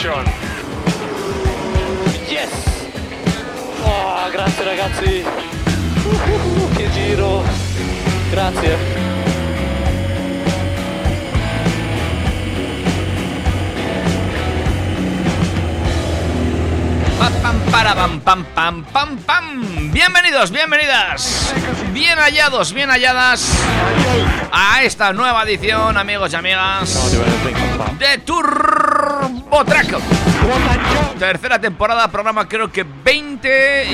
Yes! Oh, grazie ragazzi! Uh, che giro! Grazie! Pam, pam, para, pam, pam, pam, pam, pam. Bienvenidos, bienvenidas. Bien hallados, bien halladas a esta nueva edición, amigos y amigas, de Turbo Track. Tercera temporada, programa creo que 20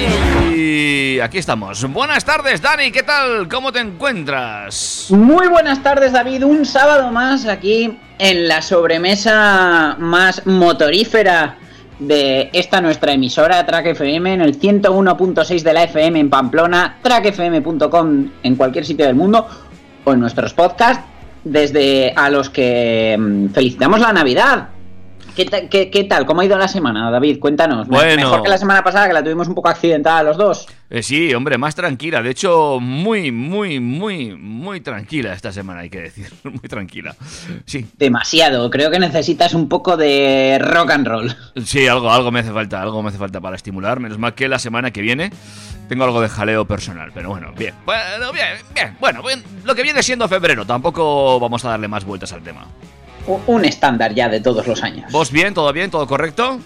y aquí estamos. Buenas tardes, Dani, ¿qué tal? ¿Cómo te encuentras? Muy buenas tardes, David. Un sábado más aquí en la sobremesa más motorífera de esta nuestra emisora, Track FM, en el 101.6 de la FM en Pamplona, trackfm.com en cualquier sitio del mundo o en nuestros podcasts, desde a los que mm, felicitamos la Navidad. ¿Qué, ta- qué- qué tal? ¿Cómo ha ido la semana, David? Cuéntanos. Bueno. Mejor que la semana pasada, que la tuvimos un poco accidentada los dos. Eh, sí, hombre, más tranquila. De hecho, muy, muy, muy, muy tranquila esta semana, hay que decir. Muy tranquila. Sí, Demasiado. Creo que necesitas un poco de rock and roll. Sí, algo, algo me hace falta, algo me hace falta para estimular. Menos mal que la semana que viene tengo algo de jaleo personal. Pero bueno, bien. Bueno, bien, bien. Bueno, bien, lo que viene siendo febrero. Tampoco vamos a darle más vueltas al tema. Un estándar ya de todos los años. ¿Vos bien? ¿Todo bien? ¿Todo correcto?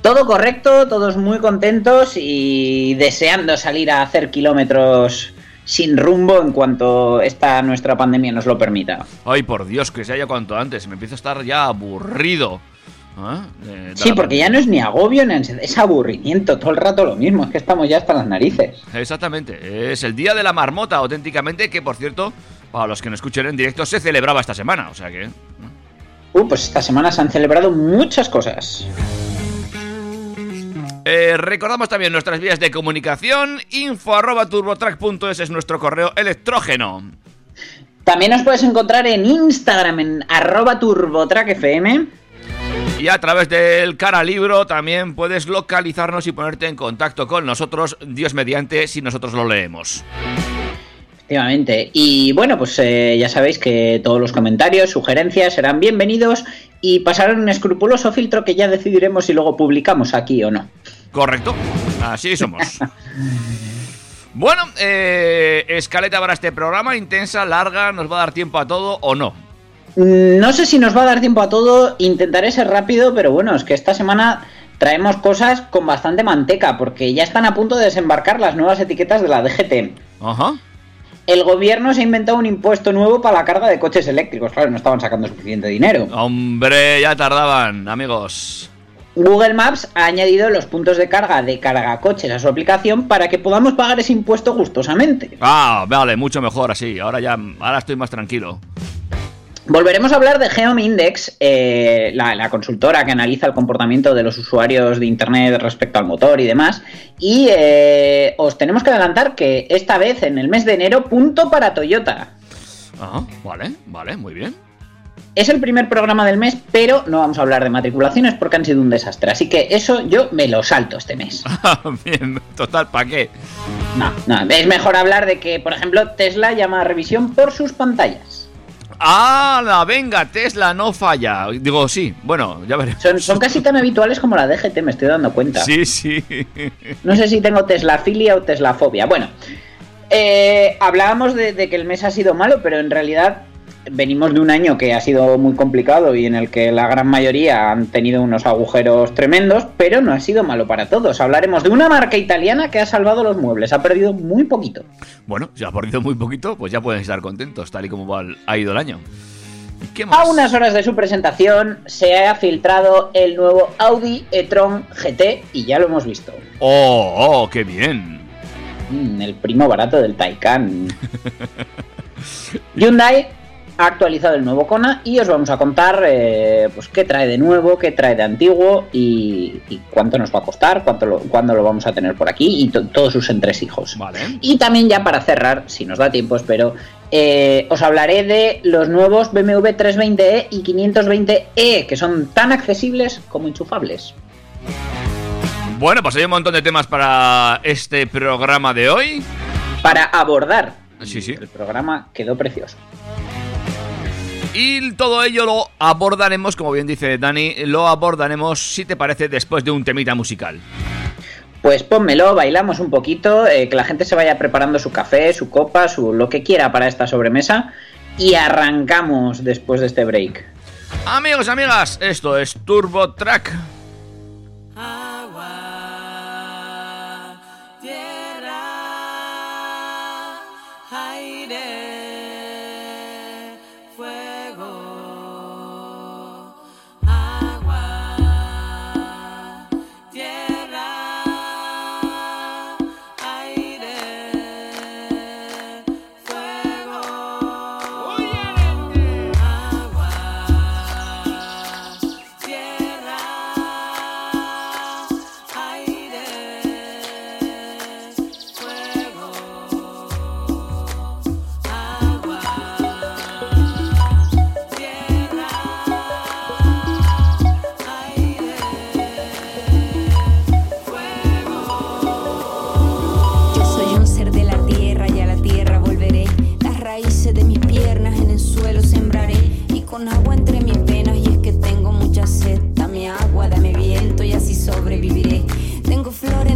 Todo correcto, todos muy contentos y deseando salir a hacer kilómetros sin rumbo en cuanto esta nuestra pandemia nos lo permita. Ay, por Dios, que se haya cuanto antes. Me empiezo a estar ya aburrido. ¿Ah? De Sí, porque ya no es ni agobio ni es aburrimiento, todo el rato lo mismo, es que estamos ya hasta las narices. Exactamente. Es el día de la marmota, auténticamente, que por cierto, para los que no escuchen en directo, se celebraba esta semana. O sea que. Uh, pues esta semana se han celebrado muchas cosas. Eh, recordamos también nuestras vías de comunicación. Info arroba turbotrack.es es nuestro correo electrógeno. También nos puedes encontrar en Instagram en arroba turbotrackfm. Y a través del cara libro también puedes localizarnos y ponerte en contacto con nosotros, Dios mediante, si nosotros lo leemos. Efectivamente. Y bueno, pues eh, ya sabéis que todos los comentarios, sugerencias serán bienvenidos y pasarán un escrupuloso filtro que ya decidiremos si luego publicamos aquí o no. Correcto, así somos. Bueno, eh, escaleta para este programa, intensa, larga, nos va a dar tiempo a todo o no. Mm, No sé si nos va a dar tiempo a todo, intentaré ser rápido, pero bueno, es que esta semana traemos cosas con bastante manteca, porque ya están a punto de desembarcar las nuevas etiquetas de la DGT. Ajá. El gobierno se ha inventado un impuesto nuevo para la carga de coches eléctricos, claro, no estaban sacando suficiente dinero. Hombre, ya tardaban, amigos. Google Maps ha añadido los puntos de carga de cargacoches a su aplicación para que podamos pagar ese impuesto gustosamente. Ah, vale, mucho mejor así. Ahora ya, ahora estoy más tranquilo. Volveremos a hablar de Geom Index, eh, la, la consultora que analiza el comportamiento de los usuarios de Internet respecto al motor y demás. Y eh, os tenemos que adelantar que esta vez, en el mes de enero, punto para Toyota. Ajá, vale, vale, muy bien. Es el primer programa del mes, pero no vamos a hablar de matriculaciones porque han sido un desastre. Así que eso yo me lo salto este mes. bien, total, ¿para qué? No, no, es mejor hablar de que, por ejemplo, Tesla llama a revisión por sus pantallas. ¡Ah, la venga! Tesla no falla. Digo, sí, bueno, ya veremos. Son, son casi tan habituales como la DGT, me estoy dando cuenta. Sí, sí. No sé si tengo Teslafilia o Teslafobia. Bueno, eh, hablábamos de, de que el mes ha sido malo, pero en realidad venimos de un año que ha sido muy complicado y en el que la gran mayoría han tenido unos agujeros tremendos, pero no ha sido malo para todos. Hablaremos de una marca italiana que ha salvado los muebles, ha perdido muy poquito. Bueno, si ha perdido muy poquito, pues ya pueden estar contentos, tal y como ha ido el año. ¿Y qué más? A unas horas de su presentación se ha filtrado el nuevo Audi e-tron GT y ya lo hemos visto. ¡Oh, oh, qué bien! Mm, el primo barato del Taycan. Hyundai ha actualizado el nuevo Kona y os vamos a contar eh, pues qué trae de nuevo, qué trae de antiguo y, y cuánto nos va a costar, cuánto lo, cuándo lo vamos a tener por aquí y to- todos sus entresijos. Vale. Y también ya para cerrar, si nos da tiempo, espero, eh, os hablaré de los nuevos BMW 320e y 520e, que son tan accesibles como enchufables. Bueno, pues hay un montón de temas para este programa de hoy. Para abordar. Sí, sí. El programa quedó precioso. Y todo ello lo abordaremos, como bien dice Dani, lo abordaremos, si te parece, después de un temita musical. Pues pónmelo, bailamos un poquito, eh, que la gente se vaya preparando su café, su copa, su lo que quiera para esta sobremesa y arrancamos después de este break. Amigos, amigas, esto es Turbo Track. Tengo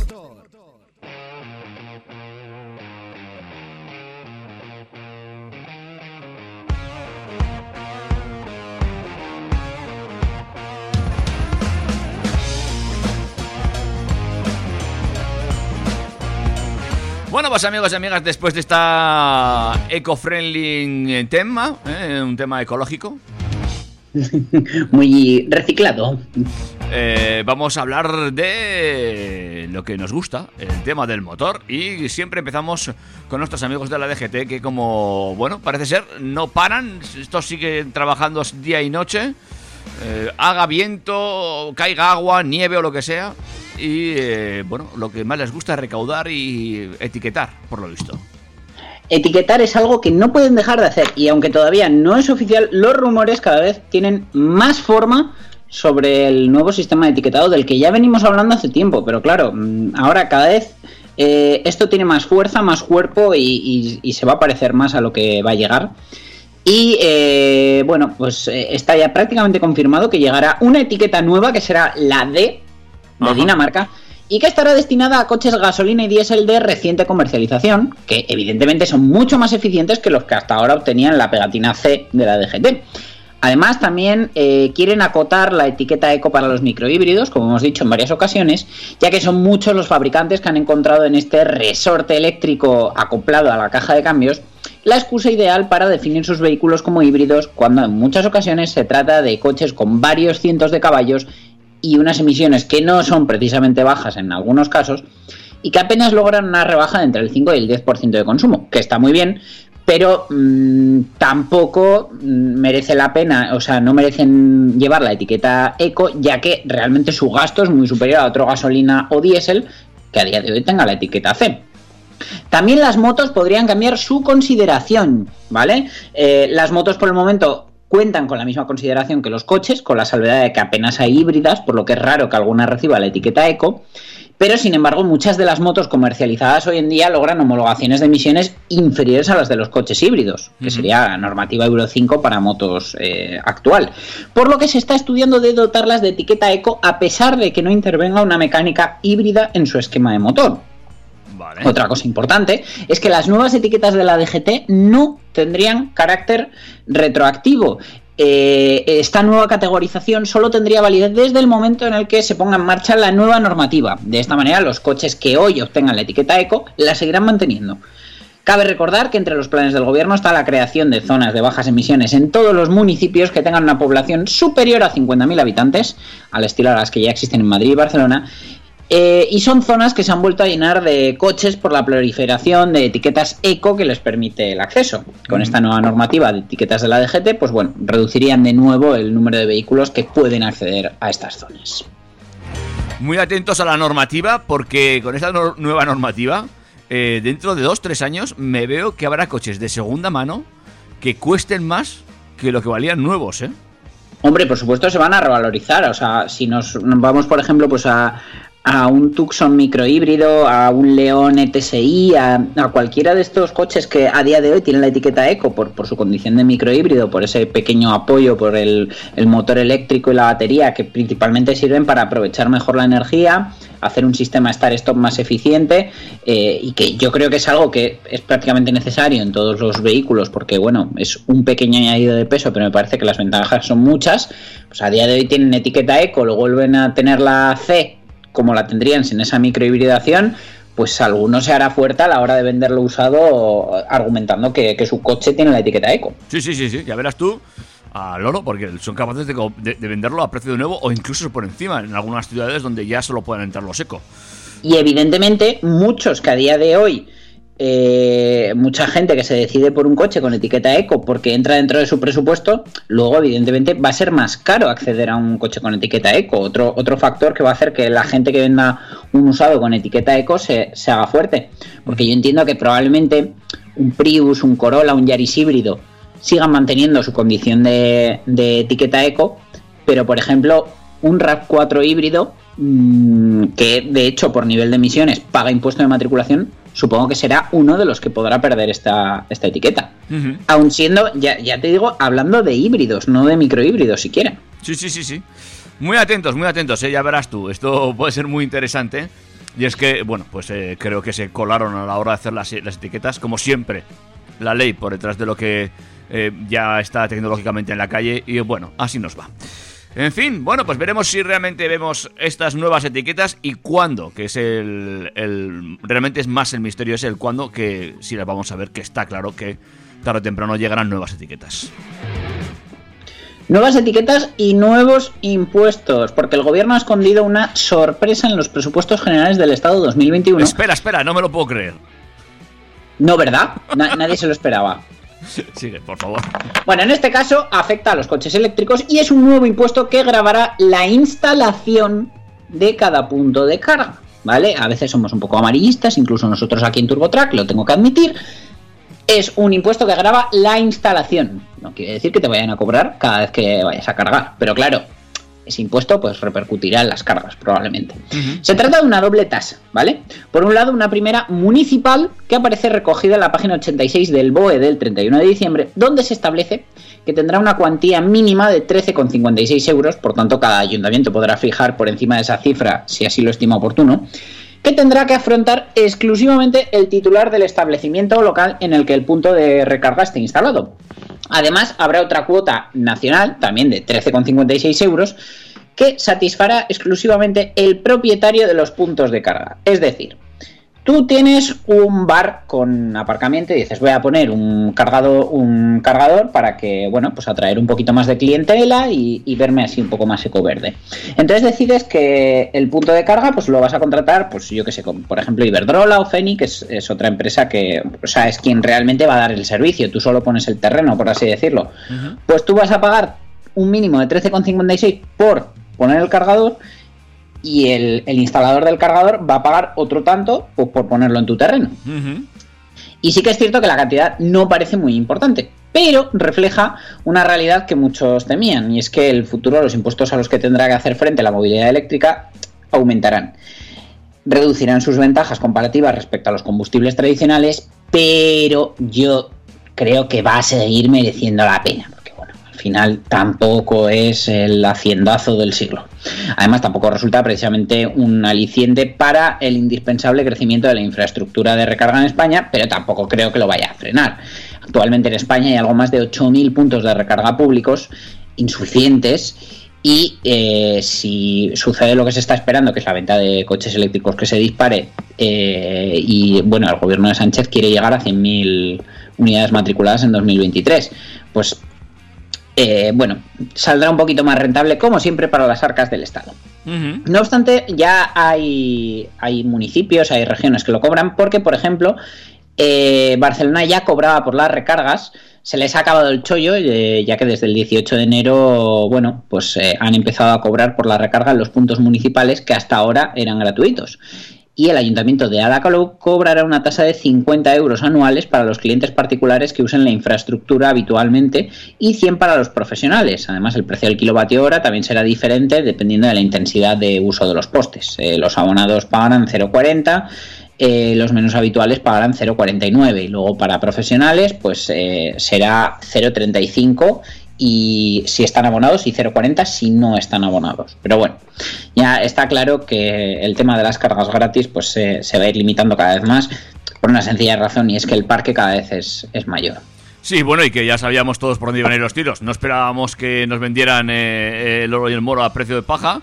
Pues amigos y amigas, después de esta eco-friendly tema, ¿eh? un tema ecológico, Muy reciclado. Eh, vamos a hablar de lo que nos gusta, el tema del motor. Y siempre empezamos con nuestros amigos de la DGT, que como, bueno, parece ser, no paran. Estos siguen trabajando día y noche. Eh, haga viento, caiga agua, nieve o lo que sea. Y, eh, bueno, lo que más les gusta es recaudar y etiquetar, por lo visto. Etiquetar es algo que no pueden dejar de hacer y aunque todavía no es oficial, los rumores cada vez tienen más forma sobre el nuevo sistema de etiquetado del que ya venimos hablando hace tiempo, pero claro, mm, ahora cada vez eh, esto tiene más fuerza, más cuerpo y, se va a parecer más a lo que va a llegar. Y eh, bueno, pues eh, está ya prácticamente confirmado que llegará una etiqueta nueva que será la D de Ajá. Dinamarca y que estará destinada a coches gasolina y diésel de reciente comercialización, que evidentemente son mucho más eficientes que los que hasta ahora obtenían la pegatina C de la DGT. Además, también eh, quieren acotar la etiqueta eco para los microhíbridos, como hemos dicho en varias ocasiones, ya que son muchos los fabricantes que han encontrado en este resorte eléctrico acoplado a la caja de cambios la excusa ideal para definir sus vehículos como híbridos cuando en muchas ocasiones se trata de coches con varios cientos de caballos y unas emisiones que no son precisamente bajas en algunos casos y que apenas logran una rebaja de entre el 5 y el 10% de consumo, que está muy bien, pero mm, tampoco mm, merece la pena, o sea, no merecen llevar la etiqueta eco, ya que realmente su gasto es muy superior a otro gasolina o diésel que a día de hoy tenga la etiqueta C. También las motos podrían cambiar su consideración, ¿vale? Eh, las motos por el momento cuentan con la misma consideración que los coches, con la salvedad de que apenas hay híbridas, por lo que es raro que alguna reciba la etiqueta eco. Pero sin embargo, muchas de las motos comercializadas hoy en día logran homologaciones de emisiones inferiores a las de los coches híbridos, que sería la normativa Euro 5 para motos eh, actual. Por lo que se está estudiando de dotarlas de etiqueta eco a pesar de que no intervenga una mecánica híbrida en su esquema de motor. Otra cosa importante es que las nuevas etiquetas de la DGT no tendrían carácter retroactivo. Eh, esta nueva categorización solo tendría validez desde el momento en el que se ponga en marcha la nueva normativa. De esta manera, los coches que hoy obtengan la etiqueta eco la seguirán manteniendo. Cabe recordar que entre los planes del gobierno está la creación de zonas de bajas emisiones en todos los municipios que tengan una población superior a 50.000 habitantes, al estilo a las que ya existen en Madrid y Barcelona, eh, y son zonas que se han vuelto a llenar de coches por la proliferación de etiquetas eco que les permite el acceso. Con esta nueva normativa de etiquetas de la DGT, pues bueno, reducirían de nuevo el número de vehículos que pueden acceder a estas zonas. Muy atentos a la normativa, porque con esta nueva normativa, eh, dentro de dos, tres años, me veo que habrá coches de segunda mano que cuesten más que lo que valían nuevos, ¿eh? Hombre, por supuesto se van a revalorizar. O sea, si nos vamos, por ejemplo, pues a, a un Tucson microhíbrido, a un León ETSI, a, cualquiera de estos coches que a día de hoy tienen la etiqueta eco por, su condición de microhíbrido, por ese pequeño apoyo, por el, el motor eléctrico y la batería, que principalmente sirven para aprovechar mejor la energía, hacer un sistema start-stop más eficiente eh, y que yo creo que es algo que es prácticamente necesario en todos los vehículos porque bueno, es un pequeño añadido de peso pero me parece que las ventajas son muchas. Pues a día de hoy tienen etiqueta eco, lo vuelven a tener la C como la tendrían sin esa microhibridación pues alguno se hará fuerte a la hora de venderlo usado argumentando que, que su coche tiene la etiqueta eco Sí, sí, sí, sí, ya verás tú a Loro, porque son capaces de, de venderlo a precio de nuevo o incluso por encima en algunas ciudades donde ya solo pueden entrar los eco. Y evidentemente, muchos que a día de hoy, eh, mucha gente que se decide por un coche con etiqueta eco porque entra dentro de su presupuesto, luego evidentemente va a ser más caro acceder a un coche con etiqueta eco. Otro, otro factor que va a hacer que la gente que venda un usado con etiqueta eco se, se haga fuerte. Porque yo entiendo que probablemente un Prius, un Corolla, un Yaris híbrido sigan manteniendo su condición de, etiqueta eco, pero por ejemplo un RAV4 híbrido mm, que de hecho por nivel de emisiones paga impuesto de matriculación, supongo que será uno de los que podrá perder esta, esta etiqueta. Ujú. Aun siendo, ya, ya te digo, hablando de híbridos, no de microhíbridos siquiera. Sí, sí, sí, sí. Muy atentos, muy atentos, ¿eh? ya verás tú. Esto puede ser muy interesante. Y es que, bueno, pues eh, creo que se colaron a la hora de hacer las, las etiquetas, como siempre, la ley por detrás de lo que eh, ya está tecnológicamente en la calle. Y bueno, así nos va. En fin, bueno, pues veremos si realmente vemos estas nuevas etiquetas y cuándo, que es el, el- Realmente es más el misterio, es el cuándo, que si las vamos a ver, que está claro que tarde o temprano llegarán nuevas etiquetas. Nuevas etiquetas y nuevos impuestos, porque el gobierno ha escondido una sorpresa en los presupuestos generales del Estado 2021. Espera, espera, no me lo puedo creer. No, ¿verdad? Na- nadie se lo esperaba. Sigue, por favor. Bueno, en este caso afecta a los coches eléctricos y es un nuevo impuesto que grabará la instalación de cada punto de carga. ¿Vale? A veces somos un poco amarillistas, incluso nosotros aquí en TurboTrack, lo tengo que admitir. Es un impuesto que graba la instalación. No quiere decir que te vayan a cobrar cada vez que vayas a cargar. Pero claro, ese impuesto pues repercutirá en las cargas probablemente. Se trata de una doble tasa, ¿vale? Por un lado, una primera municipal que aparece recogida en la página 86 del BOE del 31 de diciembre, donde se establece que tendrá una cuantía mínima de 13,56 euros, por tanto cada ayuntamiento podrá fijar por encima de esa cifra si así lo estima oportuno, que tendrá que afrontar exclusivamente el titular del establecimiento local en el que el punto de recarga esté instalado. Además, habrá otra cuota nacional, también de 13,56 euros, que satisfará exclusivamente el propietario de los puntos de carga. Es decir, tú tienes un bar con aparcamiento y dices voy a poner un cargador, un cargador para que, bueno, pues atraer un poquito más de clientela y, y verme así un poco más ecoverde. Entonces decides que el punto de carga, pues lo vas a contratar, pues yo que sé, con, por ejemplo, Iberdrola o Feni, que es, es otra empresa que, o sea, es quien realmente va a dar el servicio. Tú solo pones el terreno, por así decirlo. Pues tú vas a pagar un mínimo de 13,56 por poner el cargador y el, el instalador del cargador va a pagar otro tanto pues, por ponerlo en tu terreno. Y sí que es cierto que la cantidad no parece muy importante, pero refleja una realidad que muchos temían, y es que el futuro los impuestos a los que tendrá que hacer frente la movilidad eléctrica aumentarán. Reducirán sus ventajas comparativas respecto a los combustibles tradicionales, pero yo creo que va a seguir mereciendo la pena, final tampoco es el haciendazo del siglo. Además, tampoco resulta precisamente un aliciente para el indispensable crecimiento de la infraestructura de recarga en España, pero tampoco creo que lo vaya a frenar. Actualmente en España hay algo más de 8.000 puntos de recarga públicos insuficientes y eh, si sucede lo que se está esperando, que es la venta de coches eléctricos que se dispare, eh, y bueno, el gobierno de Sánchez quiere llegar a 100.000 unidades matriculadas en 2023, pues eh, bueno, saldrá un poquito más rentable, como siempre, para las arcas del Estado. No obstante, ya hay, hay municipios, hay regiones que lo cobran, porque, por ejemplo, eh, Barcelona ya cobraba por las recargas, se les ha acabado el chollo, eh, ya que desde el 18 de enero, bueno, pues eh, han empezado a cobrar por la recarga en los puntos municipales que hasta ahora eran gratuitos. Y el ayuntamiento de Adacalou cobrará una tasa de 50 euros anuales para los clientes particulares que usen la infraestructura habitualmente y 100 para los profesionales. Además, el precio del kilovatio hora también será diferente dependiendo de la intensidad de uso de los postes. Eh, los abonados pagarán 0,40 eh, los menos habituales pagarán 0,49 y luego para profesionales pues eh, será 0,35 y si están abonados y 0,40 si no están abonados. Pero bueno, ya está claro que el tema de las cargas gratis pues se, se va a ir limitando cada vez más por una sencilla razón y es que el parque cada vez es, es mayor. Sí, bueno, y que ya sabíamos todos por dónde iban a ir los tiros. No esperábamos que nos vendieran eh, el oro y el moro a precio de paja.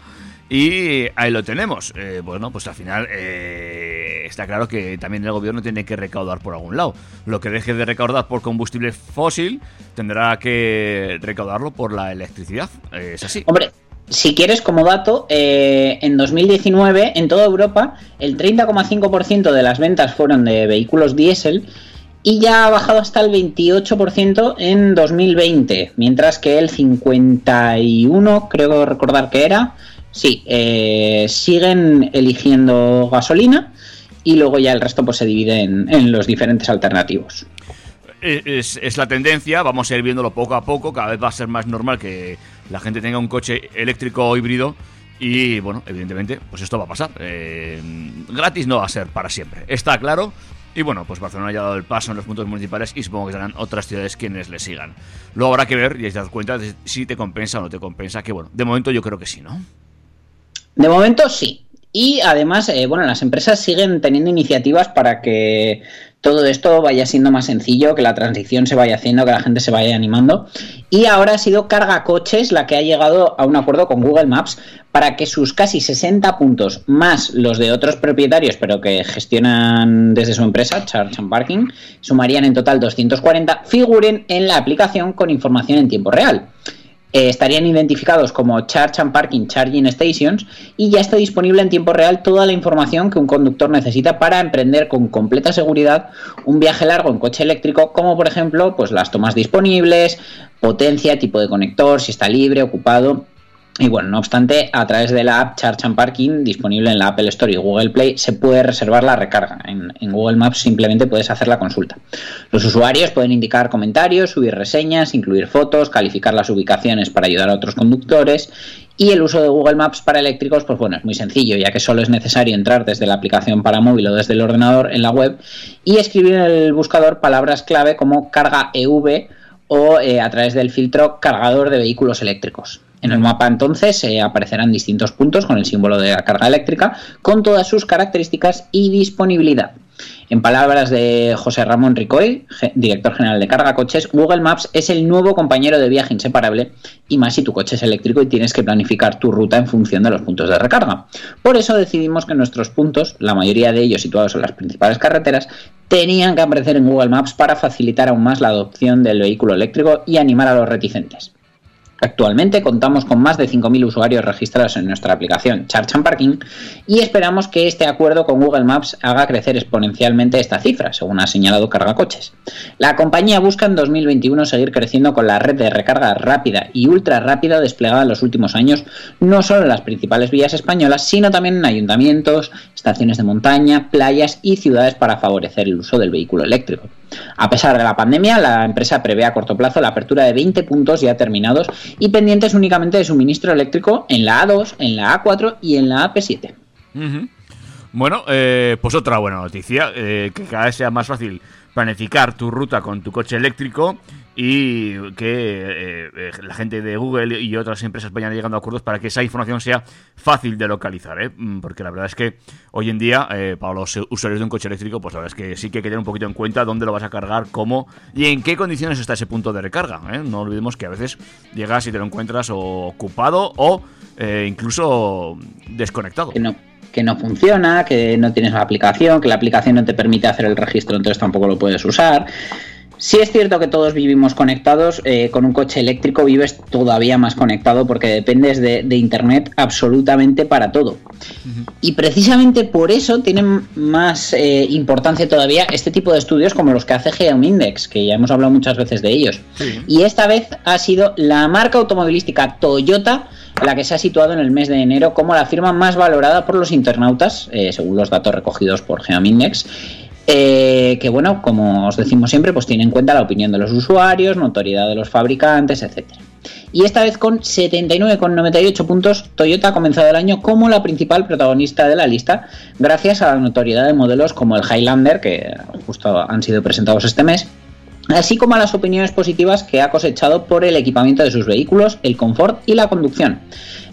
Y ahí lo tenemos. Eh, bueno, pues al final eh, está claro que también el gobierno tiene que recaudar por algún lado. Lo que deje de recaudar por combustible fósil tendrá que recaudarlo por la electricidad. Eh, es así. Hombre, si quieres como dato, en 2019 en toda Europa el 30,5% de las ventas fueron de vehículos diésel y ya ha bajado hasta el 28% en 2020, mientras que el 51, creo recordar que era, sí, eh, siguen eligiendo gasolina y luego ya el resto pues se divide en, los diferentes alternativos. Eh, Es, es la tendencia, vamos a ir viéndolo poco a poco, cada vez va a ser más normal que la gente tenga un coche eléctrico o híbrido y bueno, evidentemente, pues esto va a pasar. Eh, gratis no va a ser para siempre, está claro. Y bueno, pues Barcelona ya ha dado el paso en los puntos municipales y supongo que serán otras ciudades quienes le sigan. Luego habrá que ver y te das cuenta de si te compensa o no te compensa, que bueno, de momento yo creo que sí, ¿no? De momento sí. Y además, eh, bueno, las empresas siguen teniendo iniciativas para que todo esto vaya siendo más sencillo, que la transición se vaya haciendo, que la gente se vaya animando. Y ahora ha sido Carga Coches la que ha llegado a un acuerdo con Google Maps para que sus casi 60 puntos, más los de otros propietarios, pero que gestionan desde su empresa, Charge and Parking, sumarían en total 240, figuren en la aplicación con información en tiempo real. Eh, estarían identificados como Charge and Parking Charging Stations y ya está disponible en tiempo real toda la información que un conductor necesita para emprender con completa seguridad un viaje largo en coche eléctrico, como por ejemplo pues las tomas disponibles, potencia, tipo de conector, si está libre, ocupado y bueno, no obstante, a través de la app Charge and Parking, disponible en la Apple Store y Google Play, se puede reservar la recarga. En, Google Maps simplemente puedes hacer la consulta. Los usuarios pueden indicar comentarios, subir reseñas, incluir fotos, calificar las ubicaciones para ayudar a otros conductores. Y el uso de Google Maps para eléctricos, pues bueno, es muy sencillo, ya que solo es necesario entrar desde la aplicación para móvil o desde el ordenador en la web y escribir en el buscador palabras clave como carga EV o eh, a través del filtro cargador de vehículos eléctricos. En el mapa entonces eh, aparecerán distintos puntos con el símbolo de la carga eléctrica, con todas sus características y disponibilidad. En palabras de José Ramón Ricoy, director general de Carga Coches, Google Maps es el nuevo compañero de viaje inseparable y más si tu coche es eléctrico y tienes que planificar tu ruta en función de los puntos de recarga. Por eso decidimos que nuestros puntos, la mayoría de ellos situados en las principales carreteras, tenían que aparecer en Google Maps para facilitar aún más la adopción del vehículo eléctrico y animar a los reticentes. Actualmente contamos con más de 5.000 usuarios registrados en nuestra aplicación Charge and Parking y esperamos que este acuerdo con Google Maps haga crecer exponencialmente esta cifra, según ha señalado Carga Coches. La compañía busca en 2021 seguir creciendo con la red de recarga rápida y ultra rápida desplegada en los últimos años, no solo en las principales vías españolas, sino también en ayuntamientos, estaciones de montaña, playas y ciudades para favorecer el uso del vehículo eléctrico. A pesar de la pandemia, la empresa prevé a corto plazo la apertura de 20 puntos ya terminados y pendientes únicamente de suministro eléctrico en la A2, en la A4 y en la AP7. Uh -huh. Bueno, eh, pues otra buena noticia, eh, que cada vez sea más fácil planificar tu ruta con tu coche eléctrico y que eh, la gente de Google y otras empresas vayan llegando a acuerdos para que esa información sea fácil de localizar, ¿eh? porque la verdad es que hoy en día eh, para los usuarios de un coche eléctrico, pues la verdad es que sí que hay que tener un poquito en cuenta dónde lo vas a cargar, cómo y en qué condiciones está ese punto de recarga. ¿eh? No olvidemos que a veces llegas y te lo encuentras ocupado o eh, incluso desconectado. No que no funciona, que no tienes la aplicación, que la aplicación no te permite hacer el registro, entonces tampoco lo puedes usar. Sí es cierto que todos vivimos conectados, eh, con un coche eléctrico vives todavía más conectado porque dependes de, de Internet absolutamente para todo. Uh -huh. Y precisamente por eso tienen más eh, importancia todavía este tipo de estudios como los que hace Geomindex, que ya hemos hablado muchas veces de ellos. Y esta vez ha sido la marca automovilística Toyota la que se ha situado en el mes de enero como la firma más valorada por los internautas, eh, según los datos recogidos por Geomindex. Eh, que bueno, como os decimos siempre, pues tiene en cuenta la opinión de los usuarios, notoriedad de los fabricantes, etcétera. Y esta vez con 79,98 puntos, Toyota ha comenzado el año como la principal protagonista de la lista, gracias a la notoriedad de modelos como el Highlander, que justo han sido presentados este mes, así como a las opiniones positivas que ha cosechado por el equipamiento de sus vehículos, el confort y la conducción.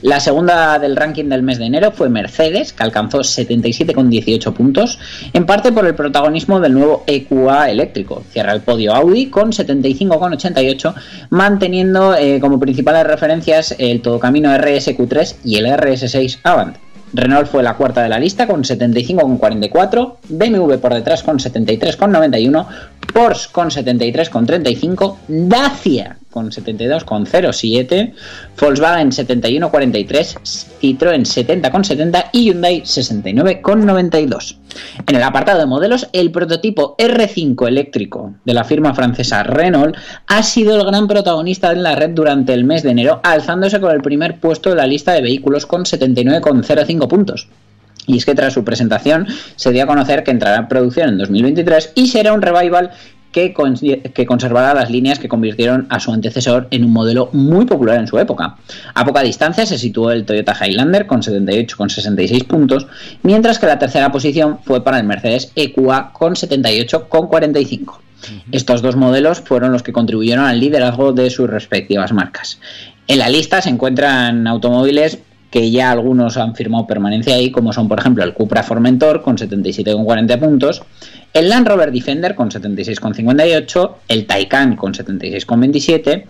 La segunda del ranking del mes de enero fue Mercedes, que alcanzó 77,18 puntos, en parte por el protagonismo del nuevo EQA eléctrico. Cierra el podio Audi con 75,88, manteniendo eh, como principales referencias el todocamino RSQ3 y el RS6 Avant. Renault fue la cuarta de la lista con 75,44, BMW por detrás con 73,91, Porsche con 73,35, Dacia con 72,07, Volkswagen 71,43, Citroën 70,70 y Hyundai 69,92. En el apartado de modelos, el prototipo R5 eléctrico de la firma francesa Renault ha sido el gran protagonista en la red durante el mes de enero, alzándose con el primer puesto de la lista de vehículos con 79,05 puntos. Y es que tras su presentación se dio a conocer que entrará en producción en 2023 y será un revival que, con, que, conservará las líneas que convirtieron a su antecesor en un modelo muy popular en su época. A poca distancia se situó el Toyota Highlander con 78,66 puntos, mientras que la tercera posición fue para el Mercedes EQA con 78,45. Estos dos modelos fueron los que contribuyeron al liderazgo de sus respectivas marcas. En la lista se encuentran automóviles que ya algunos han firmado permanencia ahí, como son por ejemplo el Cupra Formentor con 77,40 puntos, el Land Rover Defender con 76,58, el Taycan con 76,27,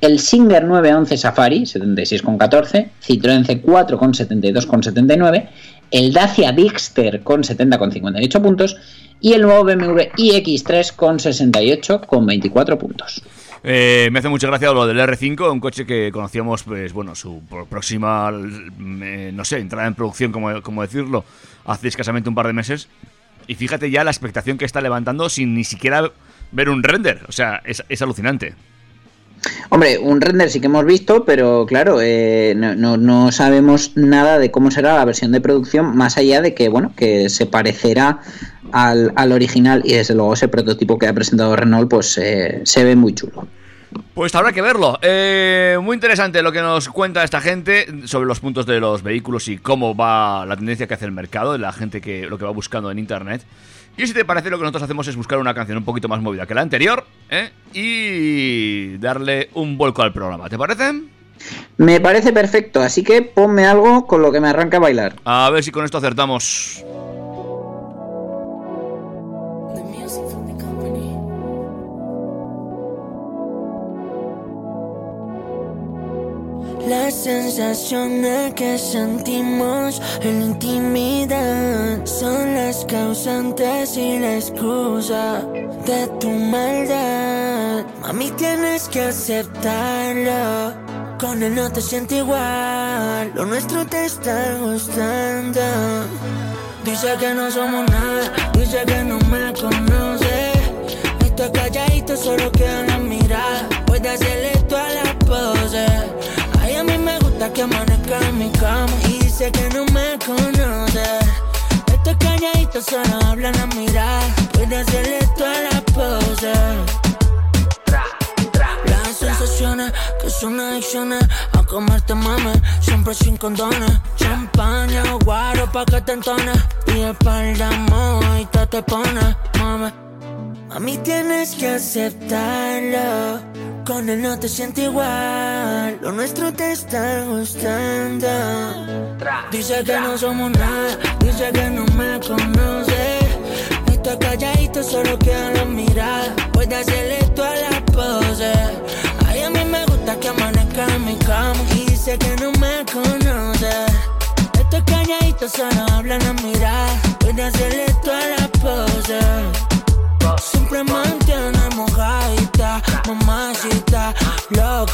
el Singer 911 Safari 76,14, Citroën C4 con 72,79, el Dacia Dixter con 70,58 puntos y el nuevo BMW iX3 con 68,24 puntos. Eh, me hace mucha gracia lo del R5, un coche que conocíamos, pues bueno, su próxima, eh, no sé, entrada en producción, como, como decirlo, hace escasamente un par de meses. Y fíjate ya la expectación que está levantando sin ni siquiera ver un render. O sea, es, es alucinante. Hombre, un render sí que hemos visto, pero claro, eh, no, no- sabemos nada de cómo será la versión de producción, más allá de que, bueno, que se parecerá al, al original y desde luego ese prototipo que ha presentado Renault, pues eh, se ve muy chulo. Pues habrá que verlo. Eh, muy interesante lo que nos cuenta esta gente sobre los puntos de los vehículos y cómo va la tendencia que hace el mercado, de la gente que lo que va buscando en internet. Y si te parece, lo que nosotros hacemos es buscar una canción un poquito más movida que la anterior ¿eh? y darle un vuelco al programa. ¿Te parece? Me parece perfecto, así que ponme algo con lo que me arranca a bailar. A ver si con esto acertamos. Las sensaciones que sentimos en la intimidad son las causantes y la excusa de tu maldad. Mami, tienes que aceptarlo. Con él no te sientes igual. Lo nuestro te está gustando. Dice que no somos nada, dice que no me conoce. Estoy calladito, solo queda la mirada. Puede hacerle a gusta que amanezca en mi cama. Y dice que no me conoce. Estoy calladito, solo habla la mirada. Puede hacerle toda la pose. Las sensaciones que son adicciones a comerte mame, siempre sin condones. Champaña guaro pa' que te entones. Y espalda y te te pone, mame. Mami, tienes que aceptarlo. Con él no te sientes igual. Lo nuestro te está gustando. Dice que no somos nada, dice que no me conoce. Estoy calladito, solo queda la mirada. Puede hacerle toda la pose. Ay, a mí me gusta que amanezca en mi cama. Y dice que no me conoce. Estoy calladito, solo habla la mirada.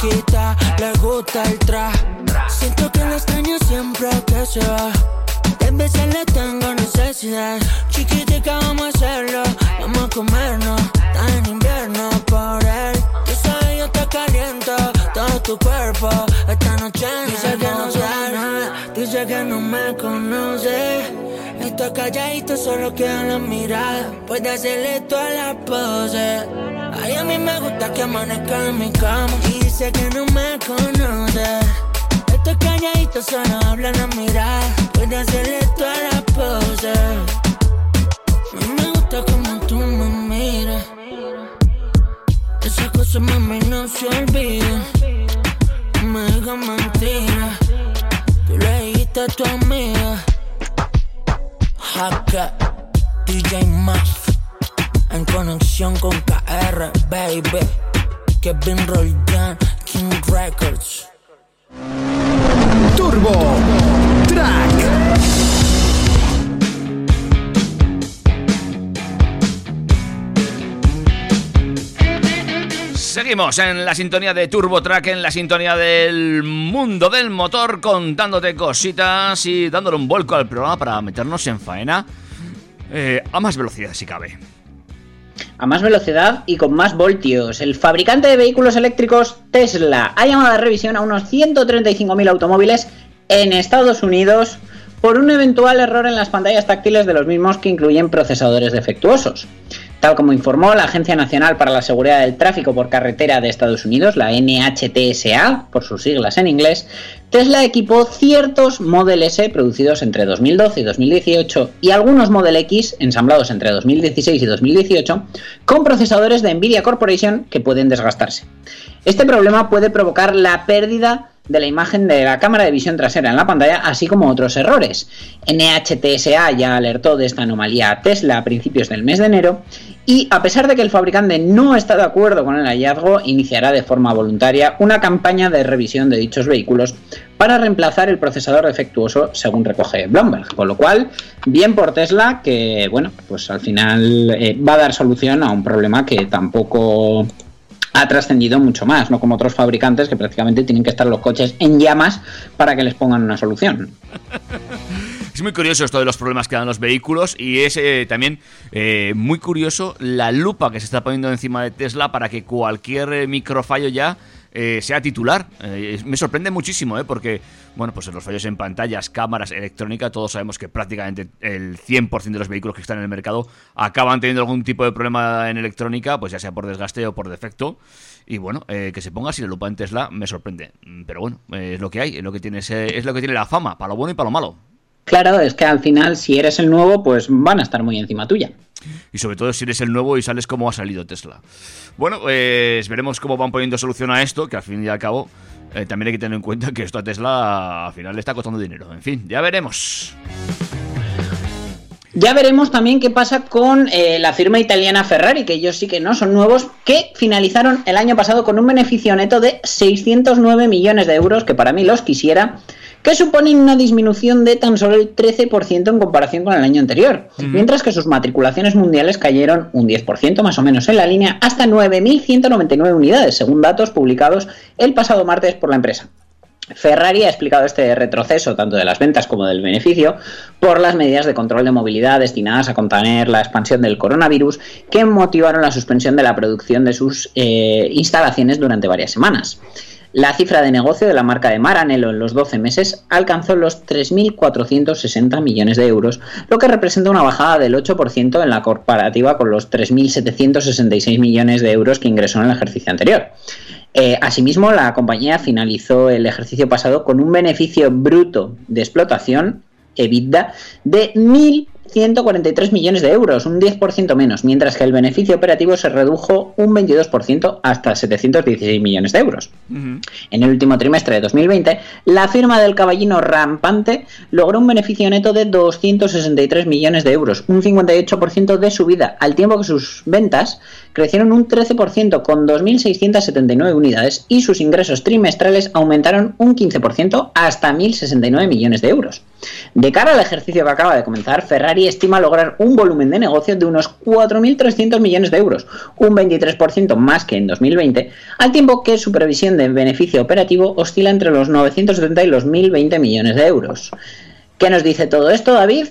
Le gusta el tra. Siento que la extraño siempre que se va. De veces le tengo necesidad. Chiquitica, vamos a hacerlo, vamos a comernos. Está en invierno por él. Tú sabes, yo te caliento todo tu cuerpo. Estoy calladito, solo queda la mirada. Puede hacerle toda la pose. Ay, a mí me gusta que amanezca en mi cama. Y dice que no me conoce. Estoy calladito, solo habla la mirada. Puede hacerle toda la pose. A mí me gusta como tú me miras. Esas cosas, mami, no se olvidan. No me digas mentiras. Tú le dijiste a tu amiga. Hacker, DJ Muff, en conexión con KR, baby. Kevin Roldan, King Records. Turbo Track. Seguimos en la sintonía de Turbo Track, en la sintonía del mundo del motor, contándote cositas y dándole un vuelco al programa para meternos en faena eh, a más velocidad si cabe. A más velocidad y con más voltios. El fabricante de vehículos eléctricos Tesla ha llamado a revisión a unos 135.000 automóviles en Estados Unidos por un eventual error en las pantallas táctiles de los mismos que incluyen procesadores defectuosos. Tal como informó la Agencia Nacional para la Seguridad del Tráfico por Carretera de Estados Unidos, la NHTSA, por sus siglas en inglés, Tesla equipó ciertos Model S producidos entre 2012 y 2018 y algunos Model X ensamblados entre 2016 y 2018 con procesadores de Nvidia Corporation que pueden desgastarse. Este problema puede provocar la pérdida de la imagen de la cámara de visión trasera en la pantalla, así como otros errores. NHTSA ya alertó de esta anomalía a Tesla a principios del mes de enero y a pesar de que el fabricante no está de acuerdo con el hallazgo, iniciará de forma voluntaria una campaña de revisión de dichos vehículos para reemplazar el procesador defectuoso, según recoge Bloomberg. Con lo cual, bien por Tesla, que bueno, pues al final eh, va a dar solución a un problema que tampoco ha trascendido mucho más, no como otros fabricantes que prácticamente tienen que estar los coches en llamas para que les pongan una solución. Es muy curioso esto de los problemas que dan los vehículos y es eh, también eh, muy curioso la lupa que se está poniendo encima de Tesla para que cualquier eh, microfallo ya eh, sea titular. Eh, me sorprende muchísimo, ¿eh? porque, bueno, pues los fallos en pantallas, cámaras, electrónica, todos sabemos que prácticamente el 100% de los vehículos que están en el mercado acaban teniendo algún tipo de problema en electrónica, pues ya sea por desgaste o por defecto. Y bueno, eh, que se ponga la lupa en Tesla me sorprende. Mm, Pero bueno, eh, es lo que hay, es lo que tiene, es lo que tiene la fama, para lo bueno y para lo malo. Claro, es que al final, si eres el nuevo, pues van a estar muy encima tuya. Y sobre todo si eres el nuevo y sales como ha salido Tesla. Bueno, pues veremos cómo van poniendo solución a esto, que al fin y al cabo eh, también hay que tener en cuenta que esto a Tesla al final le está costando dinero. En fin, ya veremos. Ya veremos también qué pasa con eh, la firma italiana Ferrari, que ellos sí que no son nuevos, que finalizaron el año pasado con un beneficio neto de 609 millones de euros, que para mí los quisiera, que suponen una disminución de tan solo el 13% en comparación con el año anterior, mientras que sus matriculaciones mundiales cayeron un 10% más o menos en la línea hasta 9.199 unidades, según datos publicados el pasado martes por la empresa. Ferrari ha explicado este retroceso tanto de las ventas como del beneficio por las medidas de control de movilidad destinadas a contener la expansión del coronavirus que motivaron la suspensión de la producción de sus eh, instalaciones durante varias semanas. La cifra de negocio de la marca de Maranello en los 12 meses alcanzó los 3.460 millones de euros, lo que representa una bajada del 8% en la comparativa con los 3.766 millones de euros que ingresó en el ejercicio anterior. Eh, asimismo, la compañía finalizó el ejercicio pasado con un beneficio bruto de explotación, EBITDA, de 1.143 millones de euros, un 10% menos, mientras que el beneficio operativo se redujo un 22% hasta 716 millones de euros. En el último trimestre de 2020, la firma del caballino rampante logró un beneficio neto de 263 millones de euros, un 58% de subida, al tiempo que sus ventas crecieron un 13% con 2.679 unidades y sus ingresos trimestrales aumentaron un 15% hasta 1.069 millones de euros. De cara al ejercicio que acaba de comenzar, Ferrari estima lograr un volumen de negocio de unos 4.300 millones de euros, un 23% más que en 2020, al tiempo que su previsión de beneficio operativo oscila entre los 970 y los 1.020 millones de euros. ¿Qué nos dice todo esto, David?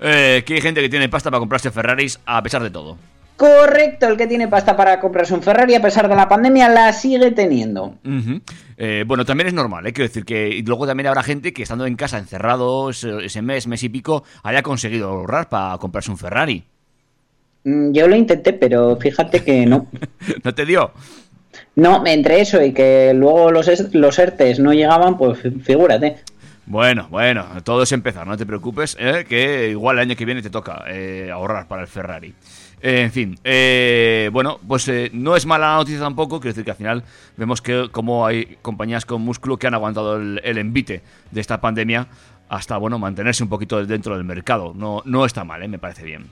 Eh, que hay gente que tiene pasta para comprarse Ferraris a pesar de todo. Correcto, el que tiene pasta para comprarse un Ferrari a pesar de la pandemia la sigue teniendo. Eh, bueno, también es normal, ¿eh? quiero decir que y luego también habrá gente que estando en casa encerrado ese, mes, mes y pico, haya conseguido ahorrar para comprarse un Ferrari. Mm, Yo lo intenté, pero fíjate que no. ¿No te dio? No, entre eso y que luego los, es- los ERTES no llegaban, pues figúrate. Bueno, bueno, todo es empezar, no te preocupes, ¿eh? que igual el año que viene te toca ahorrar para el Ferrari. Eh, en fin, eh, bueno, pues eh, no es mala noticia tampoco, quiero decir que al final vemos que como hay compañías con músculo que han aguantado el, el envite de esta pandemia hasta, bueno, mantenerse un poquito dentro del mercado. No, no está mal, ¿eh? me parece bien.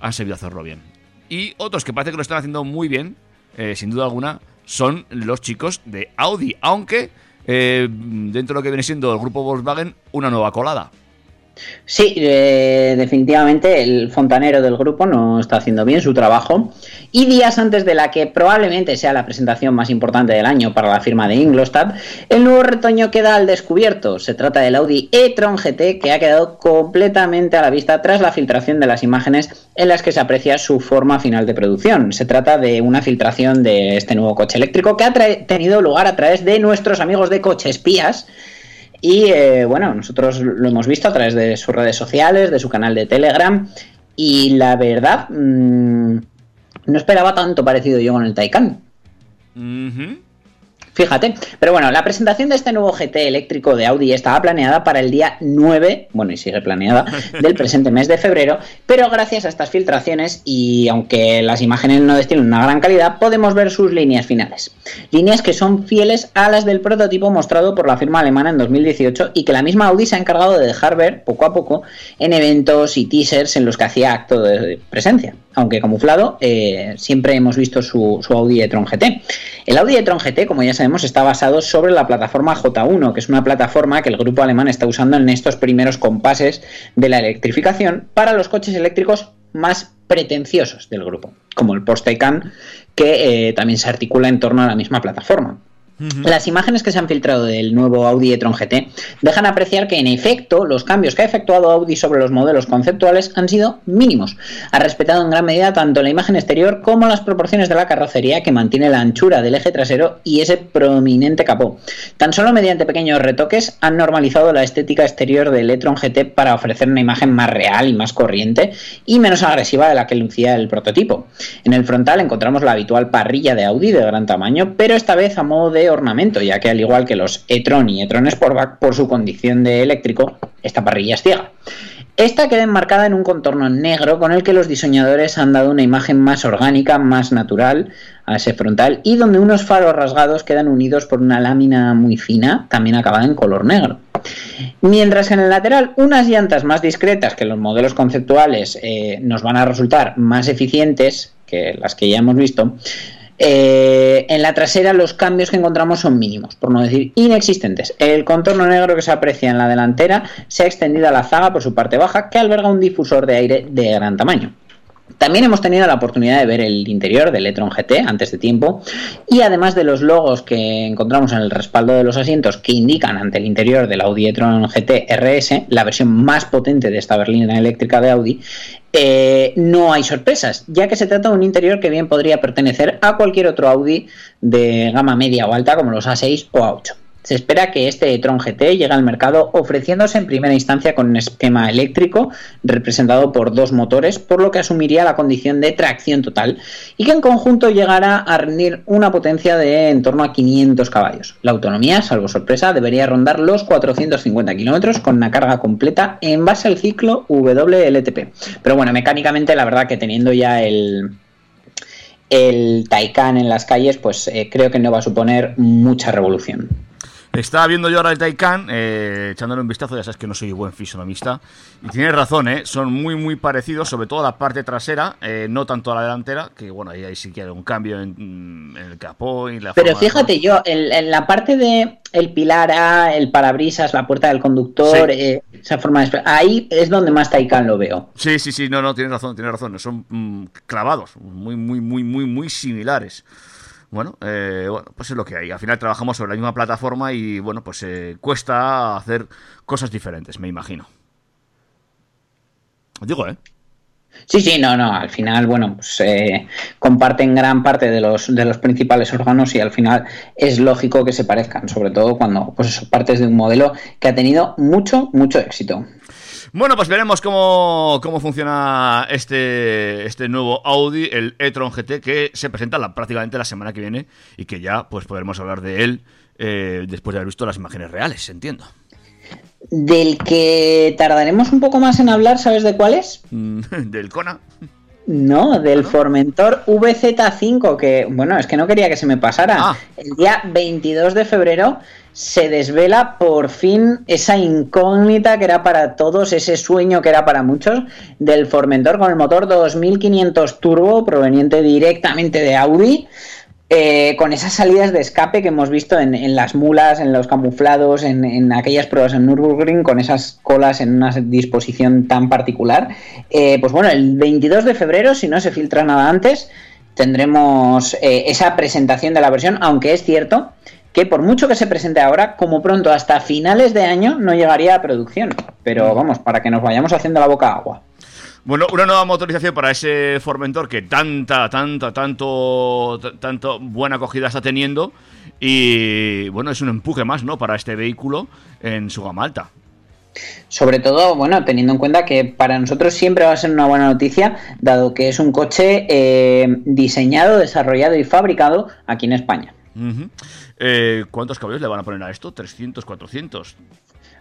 Han sabido hacerlo bien. Y otros que parece que lo están haciendo muy bien, sin duda alguna, son los chicos de Audi, aunque dentro de lo que viene siendo el grupo Volkswagen, una nueva colada. Sí, eh, definitivamente el fontanero del grupo no está haciendo bien su trabajo. Y días antes de la que probablemente sea la presentación más importante del año para la firma de Ingolstadt, el nuevo retoño queda al descubierto. Se trata del Audi e-tron GT que ha quedado completamente a la vista tras la filtración de las imágenes en las que se aprecia su forma final de producción. Se trata de una filtración de este nuevo coche eléctrico que ha tenido lugar a través de nuestros amigos de Coche Espías. Y eh, bueno, nosotros lo hemos visto a través de sus redes sociales, de su canal de Telegram. Y la verdad, mm, no esperaba tanto parecido yo con el Taycan. Fíjate, pero bueno, la presentación de este nuevo GT eléctrico de Audi estaba planeada para el día 9, bueno, y sigue planeada, del presente mes de febrero, pero gracias a estas filtraciones y aunque las imágenes no destilan una gran calidad, podemos ver sus líneas finales. Líneas que son fieles a las del prototipo mostrado por la firma alemana en 2018 y que la misma Audi se ha encargado de dejar ver poco a poco en eventos y teasers en los que hacía acto de presencia. Aunque camuflado, eh, siempre hemos visto su, Audi e-tron GT. El Audi e-tron GT, como ya sabemos, está basado sobre la plataforma J1, que es una plataforma que el grupo alemán está usando en estos primeros compases de la electrificación para los coches eléctricos más pretenciosos del grupo, como el Porsche Taycan, que eh, también se articula en torno a la misma plataforma. Las imágenes que se han filtrado del nuevo Audi e-tron GT dejan apreciar que en efecto los cambios que ha efectuado Audi sobre los modelos conceptuales han sido mínimos. Ha respetado en gran medida tanto la imagen exterior como las proporciones de la carrocería que mantiene la anchura del eje trasero y ese prominente capó. Tan solo mediante pequeños retoques han normalizado la estética exterior del e-tron GT para ofrecer una imagen más real y más corriente y menos agresiva de la que lucía el prototipo. En el frontal encontramos la habitual parrilla de Audi de gran tamaño, pero esta vez a modo ornamento, ya que al igual que los e-tron y e-tron Sportback, por su condición de eléctrico, esta parrilla es ciega. Esta queda enmarcada en un contorno negro con el que los diseñadores han dado una imagen más orgánica, más natural a ese frontal y donde unos faros rasgados quedan unidos por una lámina muy fina, también acabada en color negro. Mientras que en el lateral unas llantas más discretas que los modelos conceptuales eh, nos van a resultar más eficientes que las que ya hemos visto, eh, en la trasera los cambios que encontramos son mínimos, por no decir inexistentes. El contorno negro que se aprecia en la delantera se ha extendido a la zaga por su parte baja, que alberga un difusor de aire de gran tamaño. También hemos tenido la oportunidad de ver el interior del e-tron GT antes de tiempo y además de los logos que encontramos en el respaldo de los asientos que indican ante el interior del Audi e-tron GT RS, la versión más potente de esta berlina eléctrica de Audi, eh, no hay sorpresas, ya que se trata de un interior que bien podría pertenecer a cualquier otro Audi de gama media o alta como los A6 o A8. Se espera que este e-tron GT llegue al mercado ofreciéndose en primera instancia con un esquema eléctrico representado por dos motores, por lo que asumiría la condición de tracción total y que en conjunto llegará a rendir una potencia de en torno a 500 caballos. La autonomía, salvo sorpresa, debería rondar los 450 kilómetros con una carga completa en base al ciclo WLTP. Pero bueno, mecánicamente la verdad que teniendo ya el, el Taycan en las calles, pues eh, creo que no va a suponer mucha revolución. Estaba viendo yo ahora el Taycan, eh, echándole un vistazo, ya sabes que no soy buen fisonomista. Y tienes razón, ¿eh? son muy, muy parecidos, sobre todo la parte trasera, eh, no tanto a la delantera, que bueno, ahí, ahí sí que hay un cambio en, en el capó y la Pero forma de- fíjate yo, en, en la parte de el pilar A, el parabrisas, la puerta del conductor, Sí. eh, esa forma de... Ahí es donde más Taycan lo veo. Sí, sí, sí, no, no, tienes razón, tienes razón. Son mm, clavados, muy, muy, muy, muy, muy similares. Bueno, eh, bueno, pues es lo que hay. Al final trabajamos sobre la misma plataforma y bueno, pues eh, cuesta hacer cosas diferentes, me imagino. Digo, ¿eh? Sí, sí, no, no, al final, bueno, pues eh, comparten gran parte de los, de los principales órganos y al final es lógico que se parezcan, sobre todo cuando, pues eso, partes de un modelo que ha tenido mucho, mucho éxito. Bueno, pues veremos cómo, cómo funciona este, este nuevo Audi, el e-tron GT, que se presenta la- prácticamente la semana que viene y que ya pues podremos hablar de él eh, después de haber visto las imágenes reales, entiendo. Del que tardaremos un poco más en hablar, ¿sabes de cuál es? Mm, Del Kona. No, del Formentor VZ5, que bueno, es que no quería que se me pasara. Ah. El día 22 de febrero se desvela por fin esa incógnita que era para todos, ese sueño que era para muchos, del Formentor con el motor 2500 turbo proveniente directamente de Audi. eh, con esas salidas de escape que hemos visto en, las mulas, en los camuflados, en, en aquellas pruebas en Nürburgring, con esas colas en una disposición tan particular. Eh, pues bueno, el 22 de febrero, si no se filtra nada antes, tendremos eh, esa presentación de la versión, aunque es cierto que por mucho que se presente ahora, como pronto hasta finales de año no llegaría a producción. Pero vamos, para que nos vayamos haciendo la boca agua. Bueno, una nueva motorización para ese Formentor que tanta, tanta, tanto, tanto buena acogida está teniendo. Y bueno, es un empuje más, ¿no? Para este vehículo en su gama alta. Sobre todo, bueno, teniendo en cuenta que para nosotros siempre va a ser una buena noticia, dado que es un coche eh, diseñado, desarrollado y fabricado aquí en España. Ujú. Eh, ¿Cuántos caballos le van a poner a esto? ¿300, 400?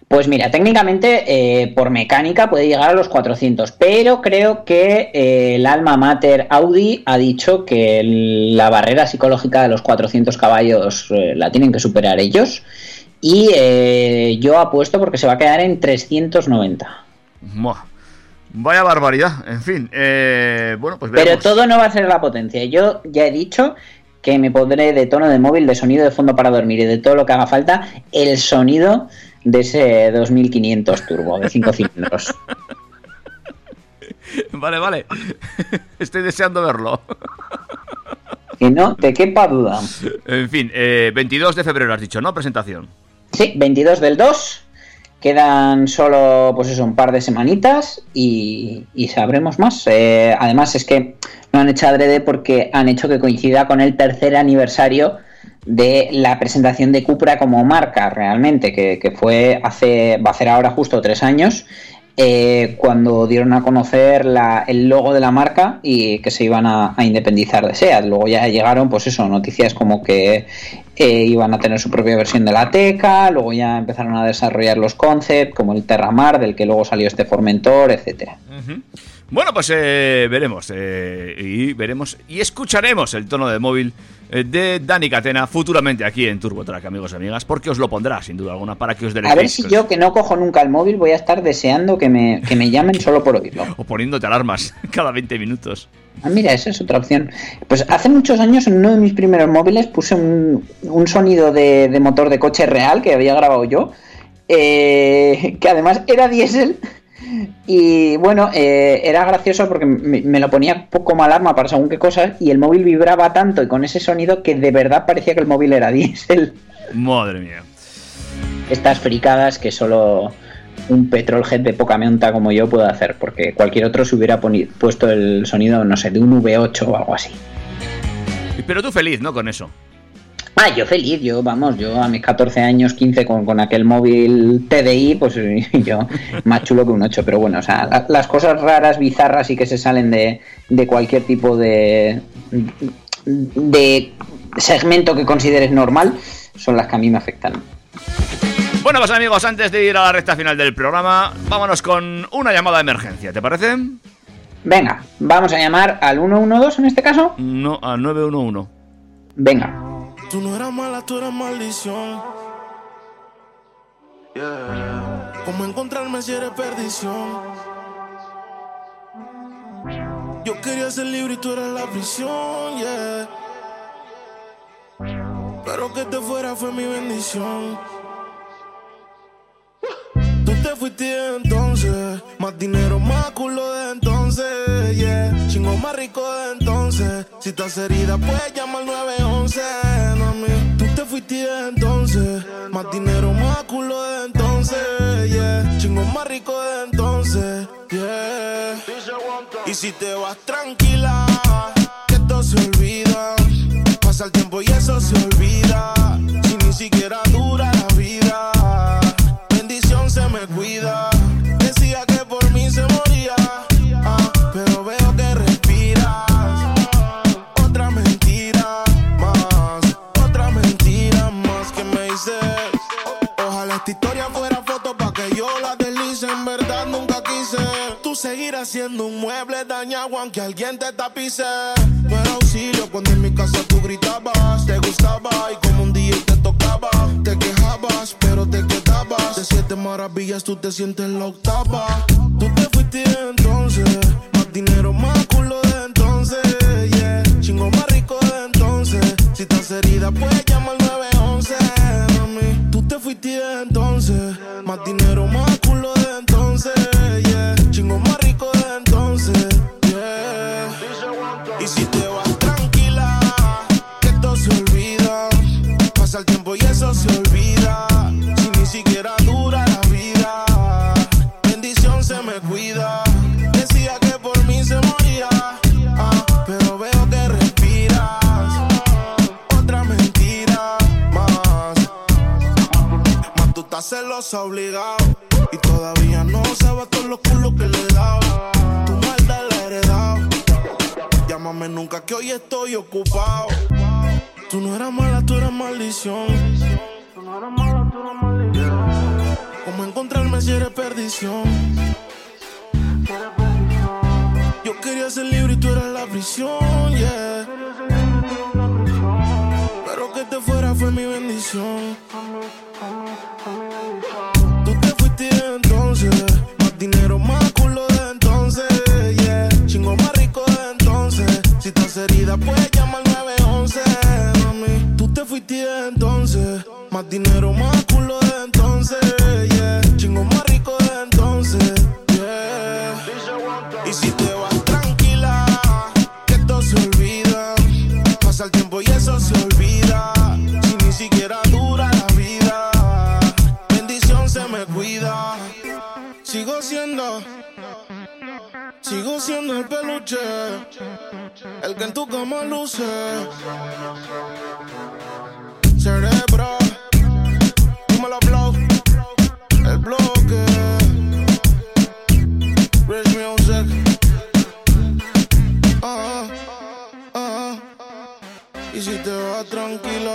Pues mira, técnicamente eh, por mecánica puede llegar a los 400, pero creo que eh, el alma mater Audi ha dicho que el- la barrera psicológica de los 400 caballos eh, la tienen que superar ellos y yo apuesto porque se va a quedar en 390. Buah. Vaya barbaridad. En fin, bueno, pues Pero veremos. todo no va a ser la potencia. Yo ya he dicho que me pondré de tono de móvil, de sonido de fondo para dormir y de todo lo que haga falta, el sonido de ese 2500 turbo de 5 cilindros. Vale, vale. Estoy deseando verlo. Que no te quepa duda. En fin, eh, 22 de febrero has dicho, ¿no? Presentación. Sí, 22 del 2. Quedan solo, pues eso, un par de semanitas y, sabremos más. Eh, además es que lo han hecho adrede porque han hecho que coincida con el tercer aniversario de la presentación de Cupra como marca realmente, que, fue hace, va a hacer ahora justo tres años, eh, cuando dieron a conocer el logo de la marca y que se iban a, a independizar de SEAT. Luego ya llegaron, pues eso, noticias como que eh, iban a tener su propia versión de la Teca, luego ya empezaron a desarrollar los concepts, como el Terramar, del que luego salió este Formentor, etcétera. Bueno, pues eh, veremos. eh, y veremos y escucharemos el tono de móvil de Dani Catena futuramente aquí en TurboTrack, amigos y amigas, porque os lo pondrá sin duda alguna para que os A ver deleitéis si yo, que no cojo nunca el móvil, voy a estar deseando que me, que me llamen solo por oírlo. O poniéndote alarmas cada 20 minutos. Ah, mira, esa es otra opción. Pues hace muchos años en uno de mis primeros móviles puse un, un sonido de, de motor de coche real que había grabado yo, eh, que además era diésel. Y bueno, eh, era gracioso porque me, me lo ponía como alarma para según qué cosas y el móvil vibraba tanto y con ese sonido que de verdad parecía que el móvil era diésel. Madre mía. Estas fricadas que solo un petrolhead de poca monta como yo puede hacer, porque cualquier otro se hubiera puesto el sonido, no sé, de un V8 o algo así. Pero tú feliz, ¿no? Con eso. Ah, yo feliz, yo, vamos, yo a mis 14 años, 15 con, con aquel móvil TDI, pues yo más chulo que un 8, pero bueno, o sea, la- las cosas raras, bizarras y que se salen de, de cualquier tipo de, de segmento que consideres normal son las que a mí me afectan. Bueno, pues amigos, antes de ir a la recta final del programa, vámonos con una llamada de emergencia, ¿te parece? Venga, vamos a llamar al 112 en este caso. No, a 911. Venga. Tú no eras mala, tú eras maldición. Yeah. ¿Cómo encontrarme si eres perdición? Yo quería ser libre y tú eras la prisión, yeah. Pero que te fuera fue mi bendición. Te fuiste entonces, más dinero, más culo de entonces, yeah. Chingo más rico de entonces. Si estás herida, puedes llamar al 911, mami. Tú te fuiste entonces, más dinero, más culo de entonces, yeah. Chingo más rico de entonces, yeah. Y si te vas tranquila, que esto se olvida. Pasa el tiempo y eso se olvida. Si ni siquiera dura la vida se me cuida. Decía que por mí se moría, ah, pero veo que respiras. Otra mentira más, otra mentira más que me dices. Ojalá esta historia fuera foto para que yo la deslice. En verdad nunca quise. Tú seguir haciendo un mueble dañado aunque alguien te tapice. No era auxilio cuando en mi casa tú gritabas. Te gustaba y como un día tocaba. Te quejabas, pero te quedabas. De siete maravillas tú te sientes la octava. Tú te fuiste entonces. Más dinero, más culo de entonces. Yeah. Chingo más rico de entonces. Si estás herida, puedes llamar al 911. Mami, tú te fuiste entonces. Más dinero, Pasa el tiempo y eso se olvida. Si ni siquiera dura la vida, bendición se me cuida. Decía que por mí se moría, ah, pero veo que respiras. Otra mentira más. Más tú estás celosa obligado. Y todavía no sabes todos los culos que le he dado. Tu maldad la he heredado. Llámame nunca que hoy estoy ocupado. Tú no eras mala, tú eras maldición. ¿Cómo encontrarme si eres perdición? Yo quería ser libre y tú eras la prisión, yeah. Pero que te fuera fue mi bendición. Tú te fuiste entonces, más dinero, más culo de entonces, yeah. Chingo más rico de entonces. Si estás herida, puedes más dinero, más culo de entonces, yeah. Chingo más rico de entonces, yeah. Y si te vas tranquila, que esto se olvida. Pasa el tiempo y eso se olvida. Si ni siquiera dura la vida, bendición se me cuida. Sigo siendo, sigo siendo el peluche, el que en tu cama luce. Cerebro, dímelo, blow, el bloque. Rich music. Ah, ah. Y si te vas tranquilo.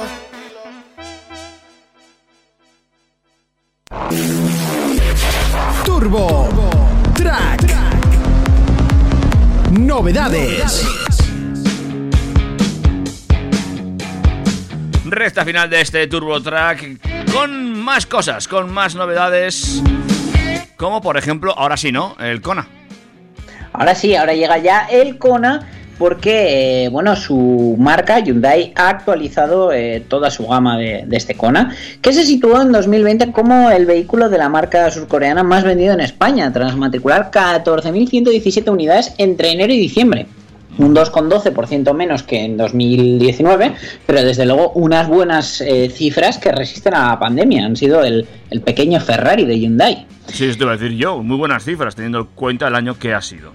Turbo Track. Novedades. Recta final de este Turbo Track con más cosas, con más novedades. Como por ejemplo, ahora sí, ¿no? El Kona. Ahora sí, ahora llega ya el Kona porque, eh, bueno, su marca Hyundai ha actualizado eh, toda su gama de, de este Kona, que se situó en 2020 como el vehículo de la marca surcoreana más vendido en España, tras matricular 14.117 unidades entre enero y diciembre. Un 2,12% menos que en 2019, pero desde luego unas buenas eh, cifras que resisten a la pandemia. Han sido el, el pequeño Ferrari de Hyundai. Sí, esto iba a decir yo. Muy buenas cifras, teniendo en cuenta el año que ha sido.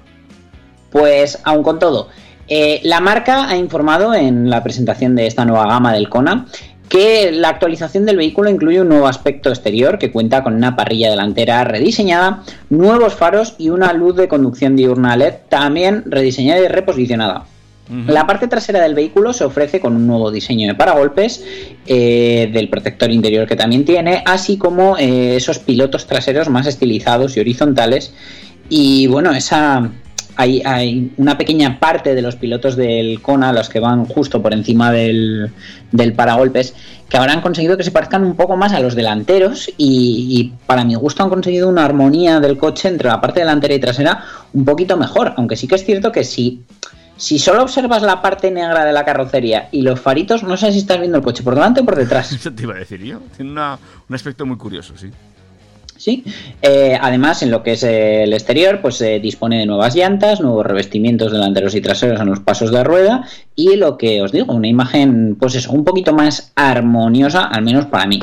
Pues, aun con todo, eh, la marca ha informado en la presentación de esta nueva gama del Kona que la actualización del vehículo incluye un nuevo aspecto exterior que cuenta con una parrilla delantera rediseñada, nuevos faros y una luz de conducción diurna LED también rediseñada y reposicionada. La parte trasera del vehículo se ofrece con un nuevo diseño de paragolpes, eh, del protector interior que también tiene, así como eh, esos pilotos traseros más estilizados y horizontales. Y bueno, esa, hay, hay, una pequeña parte de los pilotos del Kona, los que van justo por encima del, del paragolpes, que habrán conseguido que se parezcan un poco más a los delanteros y, y, para mi gusto han conseguido una armonía del coche entre la parte delantera y trasera un poquito mejor, aunque sí que es cierto que si, si solo observas la parte negra de la carrocería y los faritos, no sé si estás viendo el coche por delante o por detrás. Eso te iba a decir yo, tiene una, un aspecto muy curioso, sí. Sí, eh, además en lo que es el exterior, pues se eh, dispone de nuevas llantas, nuevos revestimientos delanteros y traseros en los pasos de rueda y lo que os digo, una imagen, pues eso, un poquito más armoniosa, al menos para mí.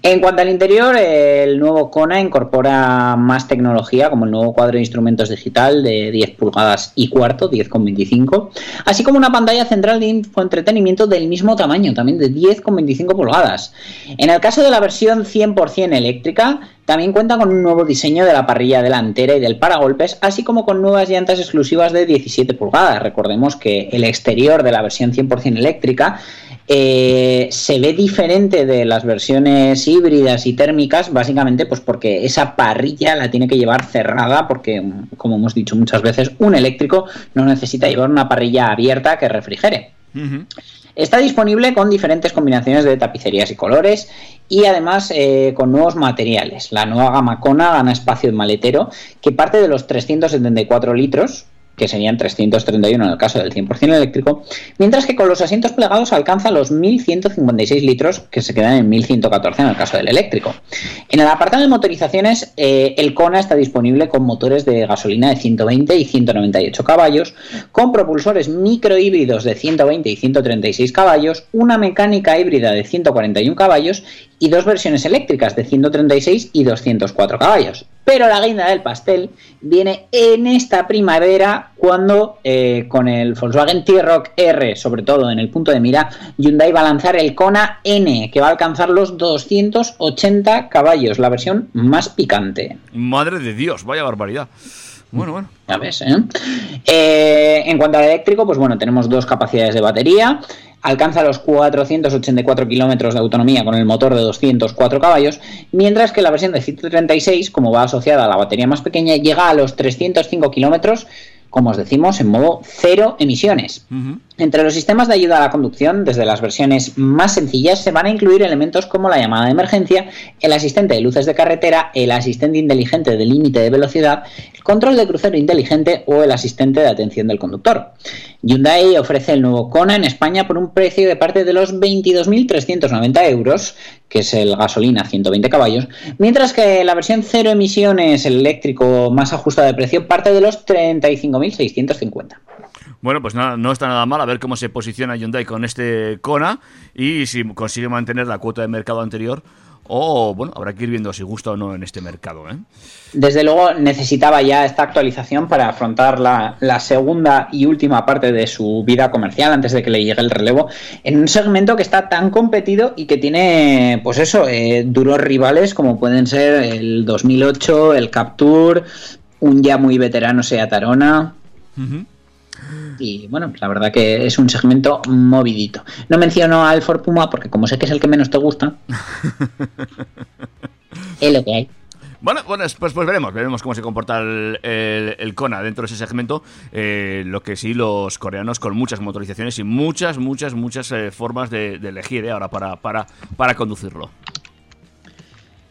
En cuanto al interior, el nuevo Kona incorpora más tecnología, como el nuevo cuadro de instrumentos digital de 10 pulgadas y cuarto, 10,25, así como una pantalla central de infoentretenimiento del mismo tamaño, también de 10,25 pulgadas. En el caso de la versión 100% eléctrica, también cuenta con un nuevo diseño de la parrilla delantera y del paragolpes, así como con nuevas llantas exclusivas de 17 pulgadas. Recordemos que el exterior de la versión 100% eléctrica eh, se ve diferente de las versiones híbridas y térmicas, básicamente pues porque esa parrilla la tiene que llevar cerrada, porque como hemos dicho muchas veces, un eléctrico no necesita llevar una parrilla abierta que refrigere. Uh -huh. Está disponible con diferentes combinaciones de tapicerías y colores y además eh, con nuevos materiales. La nueva gama Kona gana espacio en maletero que parte de los 374 litros, que serían 331 en el caso del 100% eléctrico, mientras que con los asientos plegados alcanza los 1156 litros, que se quedan en 1114 en el caso del eléctrico. En el apartado de motorizaciones, eh, el Kona está disponible con motores de gasolina de 120 y 198 caballos, con propulsores microhíbridos de 120 y 136 caballos, una mecánica híbrida de 141 caballos y dos versiones eléctricas de 136 y 204 caballos. Pero la guinda del pastel viene en esta primavera cuando eh, con el Volkswagen T-Rock R, sobre todo en el punto de mira, Hyundai va a lanzar el Kona N, que va a alcanzar los 280 caballos, la versión más picante. Madre de Dios, vaya barbaridad. Bueno, bueno. Ya ves, ¿eh? Eh, en cuanto al eléctrico, pues bueno, tenemos dos capacidades de batería. Alcanza los 484 kilómetros de autonomía con el motor de 204 caballos, mientras que la versión de 136, como va asociada a la batería más pequeña, llega a los 305 kilómetros, como os decimos, en modo cero emisiones. Entre los sistemas de ayuda a la conducción, desde las versiones más sencillas, se van a incluir elementos como la llamada de emergencia, el asistente de luces de carretera, el asistente inteligente de límite de velocidad, el control de crucero inteligente o el asistente de atención del conductor. Hyundai ofrece el nuevo Kona en España por un precio de parte de los 22.390 euros, que es el gasolina 120 caballos, mientras que la versión cero emisiones, el eléctrico más ajustado de precio, parte de los 35.650. Bueno, pues nada, no está nada mal a ver cómo se posiciona Hyundai con este Kona y si consigue mantener la cuota de mercado anterior o, bueno, habrá que ir viendo si gusta o no en este mercado. ¿eh? Desde luego necesitaba ya esta actualización para afrontar la, la, segunda y última parte de su vida comercial antes de que le llegue el relevo en un segmento que está tan competido y que tiene, pues eso, eh, duros rivales como pueden ser el 2008, el Capture, un ya muy veterano Seat Arona. Uh -huh. Y bueno, la verdad que es un segmento movidito. No menciono al Ford Puma porque como sé que es el que menos te gusta, es lo que hay. Bueno, bueno pues, pues veremos, veremos cómo se comporta el, el, el Kona dentro de ese segmento. Eh, lo que sí, los coreanos con muchas motorizaciones y muchas, muchas, muchas eh, formas de, de elegir eh, ahora para, para, para conducirlo.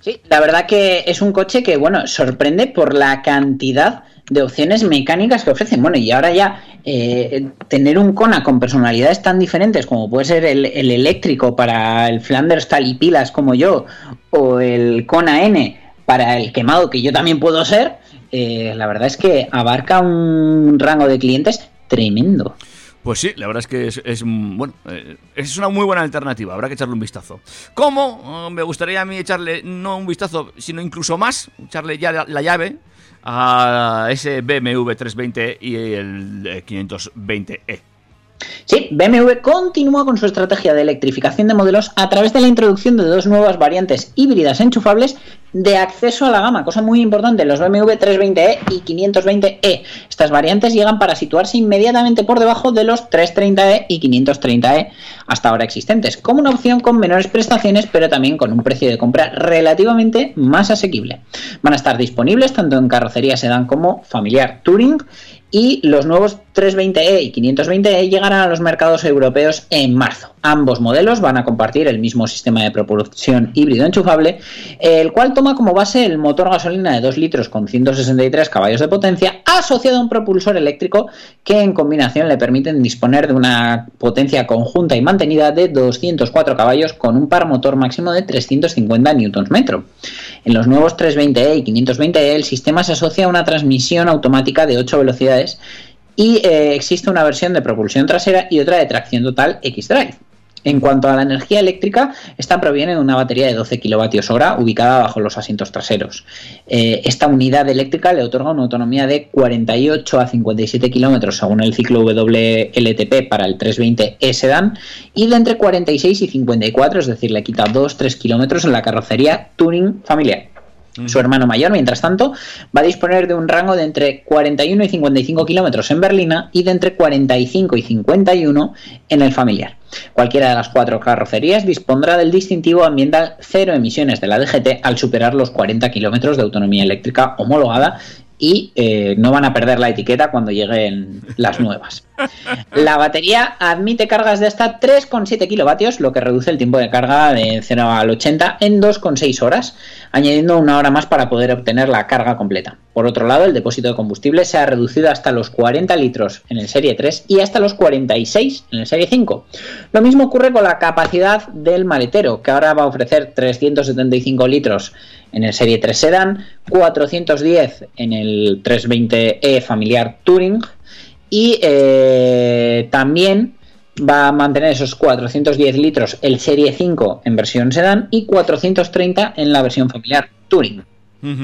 Sí, la verdad que es un coche que, bueno, sorprende por la cantidad de opciones mecánicas que ofrecen. Bueno, y ahora ya eh, tener un Kona con personalidades tan diferentes como puede ser el, el, eléctrico para el Flanders tal y pilas como yo, o el Kona N para el quemado que yo también puedo ser, eh, la verdad es que abarca un rango de clientes tremendo. Pues sí, la verdad es que es, es bueno, eh, es una muy buena alternativa, habrá que echarle un vistazo. ¿Cómo? me gustaría a mí echarle no un vistazo, sino incluso más, echarle ya la llave a ese BMW 320 y el 520e. Sí, BMW continúa con su estrategia de electrificación de modelos a través de la introducción de dos nuevas variantes híbridas enchufables de acceso a la gama, cosa muy importante, los BMW 320e y 520e. Estas variantes llegan para situarse inmediatamente por debajo de los 330e y 530e hasta ahora existentes, como una opción con menores prestaciones, pero también con un precio de compra relativamente más asequible. Van a estar disponibles tanto en carrocería sedán como familiar Touring y los nuevos 320e y 520e llegarán a los mercados europeos en marzo. Ambos modelos van a compartir el mismo sistema de propulsión híbrido enchufable, el cual toma como base el motor gasolina de 2 litros con 163 caballos de potencia, asociado a un propulsor eléctrico que en combinación le permiten disponer de una potencia conjunta y mantenida de 204 caballos con un par motor máximo de 350 Nm. En los nuevos 320e y 520e el sistema se asocia a una transmisión automática de 8 velocidades y eh, existe una versión de propulsión trasera y otra de tracción total X-Drive. En cuanto a la energía eléctrica, esta proviene de una batería de 12 kWh ubicada bajo los asientos traseros. Eh, esta unidad eléctrica le otorga una autonomía de 48 a 57 km según el ciclo WLTP para el 320e sedán y de entre 46 y 54, es decir, le quita 2-3 km en la carrocería Touring familiar. Su hermano mayor, mientras tanto, va a disponer de un rango de entre 41 y 55 kilómetros en berlina y de entre 45 y 51 en el familiar. Cualquiera de las cuatro carrocerías dispondrá del distintivo ambiental cero emisiones de la DGT al superar los 40 kilómetros de autonomía eléctrica homologada y eh, no van a perder la etiqueta cuando lleguen las nuevas. La batería admite cargas de hasta 3,7 kilovatios, lo que reduce el tiempo de carga de 0 al 80 en 2,6 horas, añadiendo una hora más para poder obtener la carga completa. Por otro lado, el depósito de combustible se ha reducido hasta los 40 litros en el Serie 3 y hasta los 46 en el Serie 5. Lo mismo ocurre con la capacidad del maletero, que ahora va a ofrecer 375 litros en el Serie 3 Sedan, 410 en el 320e familiar Touring y eh, también va a mantener esos 410 litros el Serie 5 en versión sedán y 430 en la versión familiar Touring.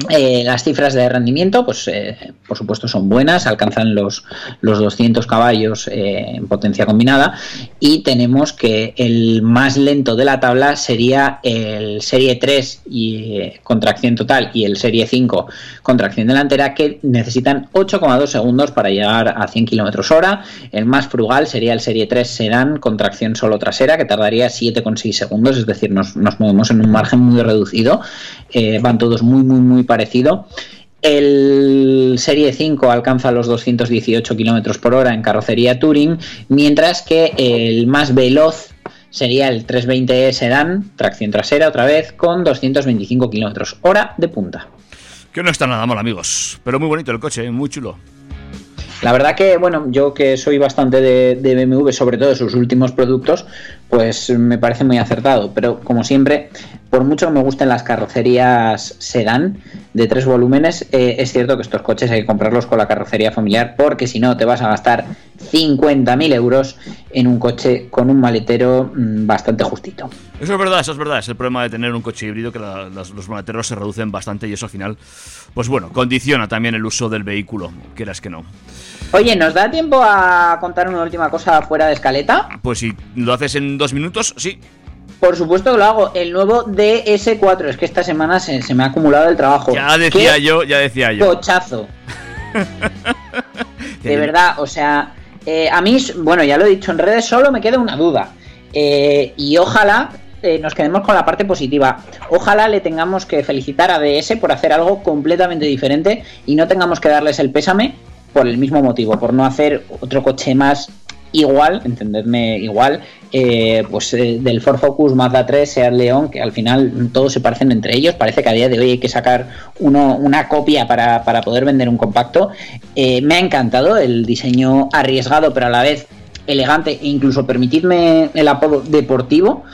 Eh, las cifras de rendimiento, pues eh, por supuesto son buenas, alcanzan los, los 200 caballos eh, en potencia combinada y tenemos que el más lento de la tabla sería el Serie 3 y eh, contracción total y el Serie 5 contracción delantera que necesitan 8,2 segundos para llegar a 100 km hora. El más frugal sería el Serie 3 Sedan contracción solo trasera que tardaría 7,6 segundos, es decir, nos, nos movemos en un margen muy reducido. Van todos muy, muy, muy parecido. El Serie 5 alcanza los 218 kilómetros por hora en carrocería Touring, mientras que el más veloz sería el 320e Sedan, tracción trasera otra vez, con 225 kilómetros hora de punta. Que no está nada mal, amigos. Pero muy bonito el coche, ¿eh? muy chulo. La verdad que, bueno, yo que soy bastante de, de BMW, sobre todo de sus últimos productos, pues me parece muy acertado. Pero como siempre, por mucho que me gusten las carrocerías sedán de tres volúmenes, eh, es cierto que estos coches hay que comprarlos con la carrocería familiar porque si no te vas a gastar 50.000 euros en un coche con un maletero mm, bastante justito. Eso es verdad, eso es verdad. Es el problema de tener un coche híbrido que la- las- los maleteros se reducen bastante y eso al final, pues bueno, condiciona también el uso del vehículo, quieras que no. Oye, ¿nos da tiempo a contar una última cosa fuera de escaleta? Pues si lo haces en dos minutos, sí. Por supuesto que lo hago. El nuevo DS4. Es que esta semana se, se me ha acumulado el trabajo. Ya decía ¿Qué yo, ya decía yo. Cochazo. De verdad, o sea, eh, a mí, bueno, ya lo he dicho en redes, solo me queda una duda. Eh, y ojalá eh, nos quedemos con la parte positiva. Ojalá le tengamos que felicitar a DS por hacer algo completamente diferente y no tengamos que darles el pésame por el mismo motivo, por no hacer otro coche más igual, entendedme igual, eh, pues eh, del Ford Focus, Mazda 3, Seat León, que al final todos se parecen entre ellos, parece que a día de hoy hay que sacar uno, una copia para, para poder vender un compacto. Eh, me ha encantado el diseño arriesgado, pero a la vez elegante e incluso permitidme el apodo deportivo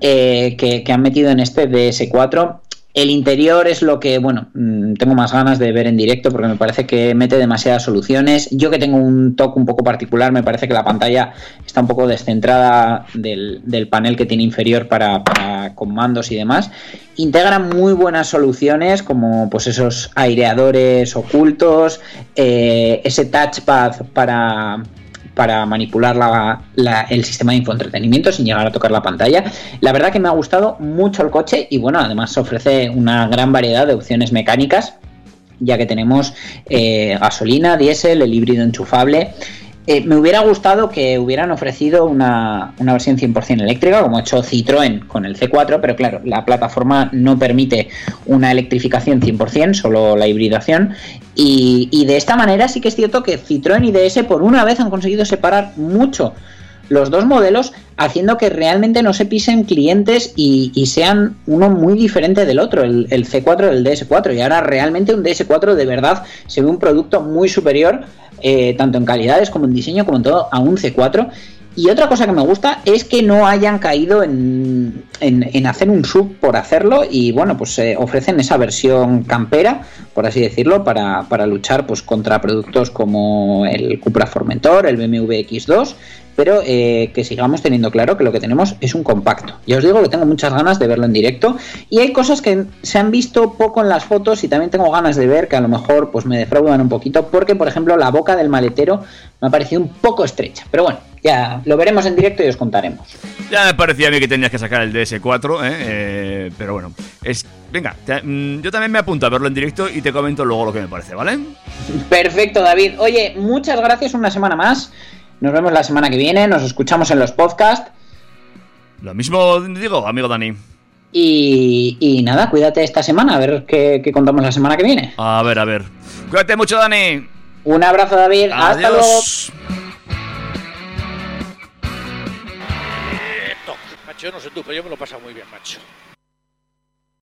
que han metido en este DS4. El interior es lo que, bueno, mm, tengo más ganas de ver en directo porque me parece que mete demasiadas soluciones. Yo que tengo un toque un poco particular, me parece que la pantalla está un poco descentrada del, panel que tiene inferior para, para comandos y demás. Integra muy buenas soluciones como pues esos aireadores ocultos, eh, ese touchpad para, para manipular la- el sistema de infoentretenimiento sin llegar a tocar la pantalla. La verdad que me ha gustado mucho el coche y bueno, además ofrece una gran variedad de opciones mecánicas ya que tenemos eh, gasolina, diésel, el híbrido enchufable. Eh, me hubiera gustado que hubieran ofrecido una, una versión 100% eléctrica, como ha hecho Citroën con el C4, pero claro, la plataforma no permite una electrificación 100%, solo la hibridación. Y, y de esta manera sí que es cierto que Citroën y DS por una vez han conseguido separar mucho los dos modelos, haciendo que realmente no se pisen clientes y, sean uno muy diferente del otro, el, el C4 del DS4. Y ahora realmente un DS4 de verdad se ve un producto muy superior, eh, tanto en calidades como en diseño, como en todo, a un C4. Y otra cosa que me gusta es que no hayan caído en, en- en hacer un sub por hacerlo y bueno, pues eh, ofrecen esa versión campera, por así decirlo, para, para luchar pues contra productos como el Cupra Formentor, el BMW X2, pero eh, que sigamos teniendo claro que lo que tenemos es un compacto. Ya os digo que tengo muchas ganas de verlo en directo y hay cosas que se han visto poco en las fotos y también tengo ganas de ver que a lo mejor pues me defraudan un poquito porque por ejemplo la boca del maletero me ha parecido un poco estrecha, pero bueno, ya lo veremos en directo y os contaremos. Ya me parecía a mí que tenías que sacar el DS4, ¿eh? Eh, pero bueno. Es, venga, te- mm, yo también me apunto a verlo en directo y te comento luego lo que me parece, ¿vale? Perfecto, David. Oye, muchas gracias una semana más. Nos vemos la semana que viene, nos escuchamos en los podcasts Lo mismo digo, amigo Dani. y, y nada, cuídate esta semana, a ver qué, qué contamos la semana que viene. A ver, a ver. Cuídate mucho, Dani. Un abrazo, David. Hasta luego. Adiós. Macho, yo no sé tú, pero yo me lo he pasado muy bien, macho.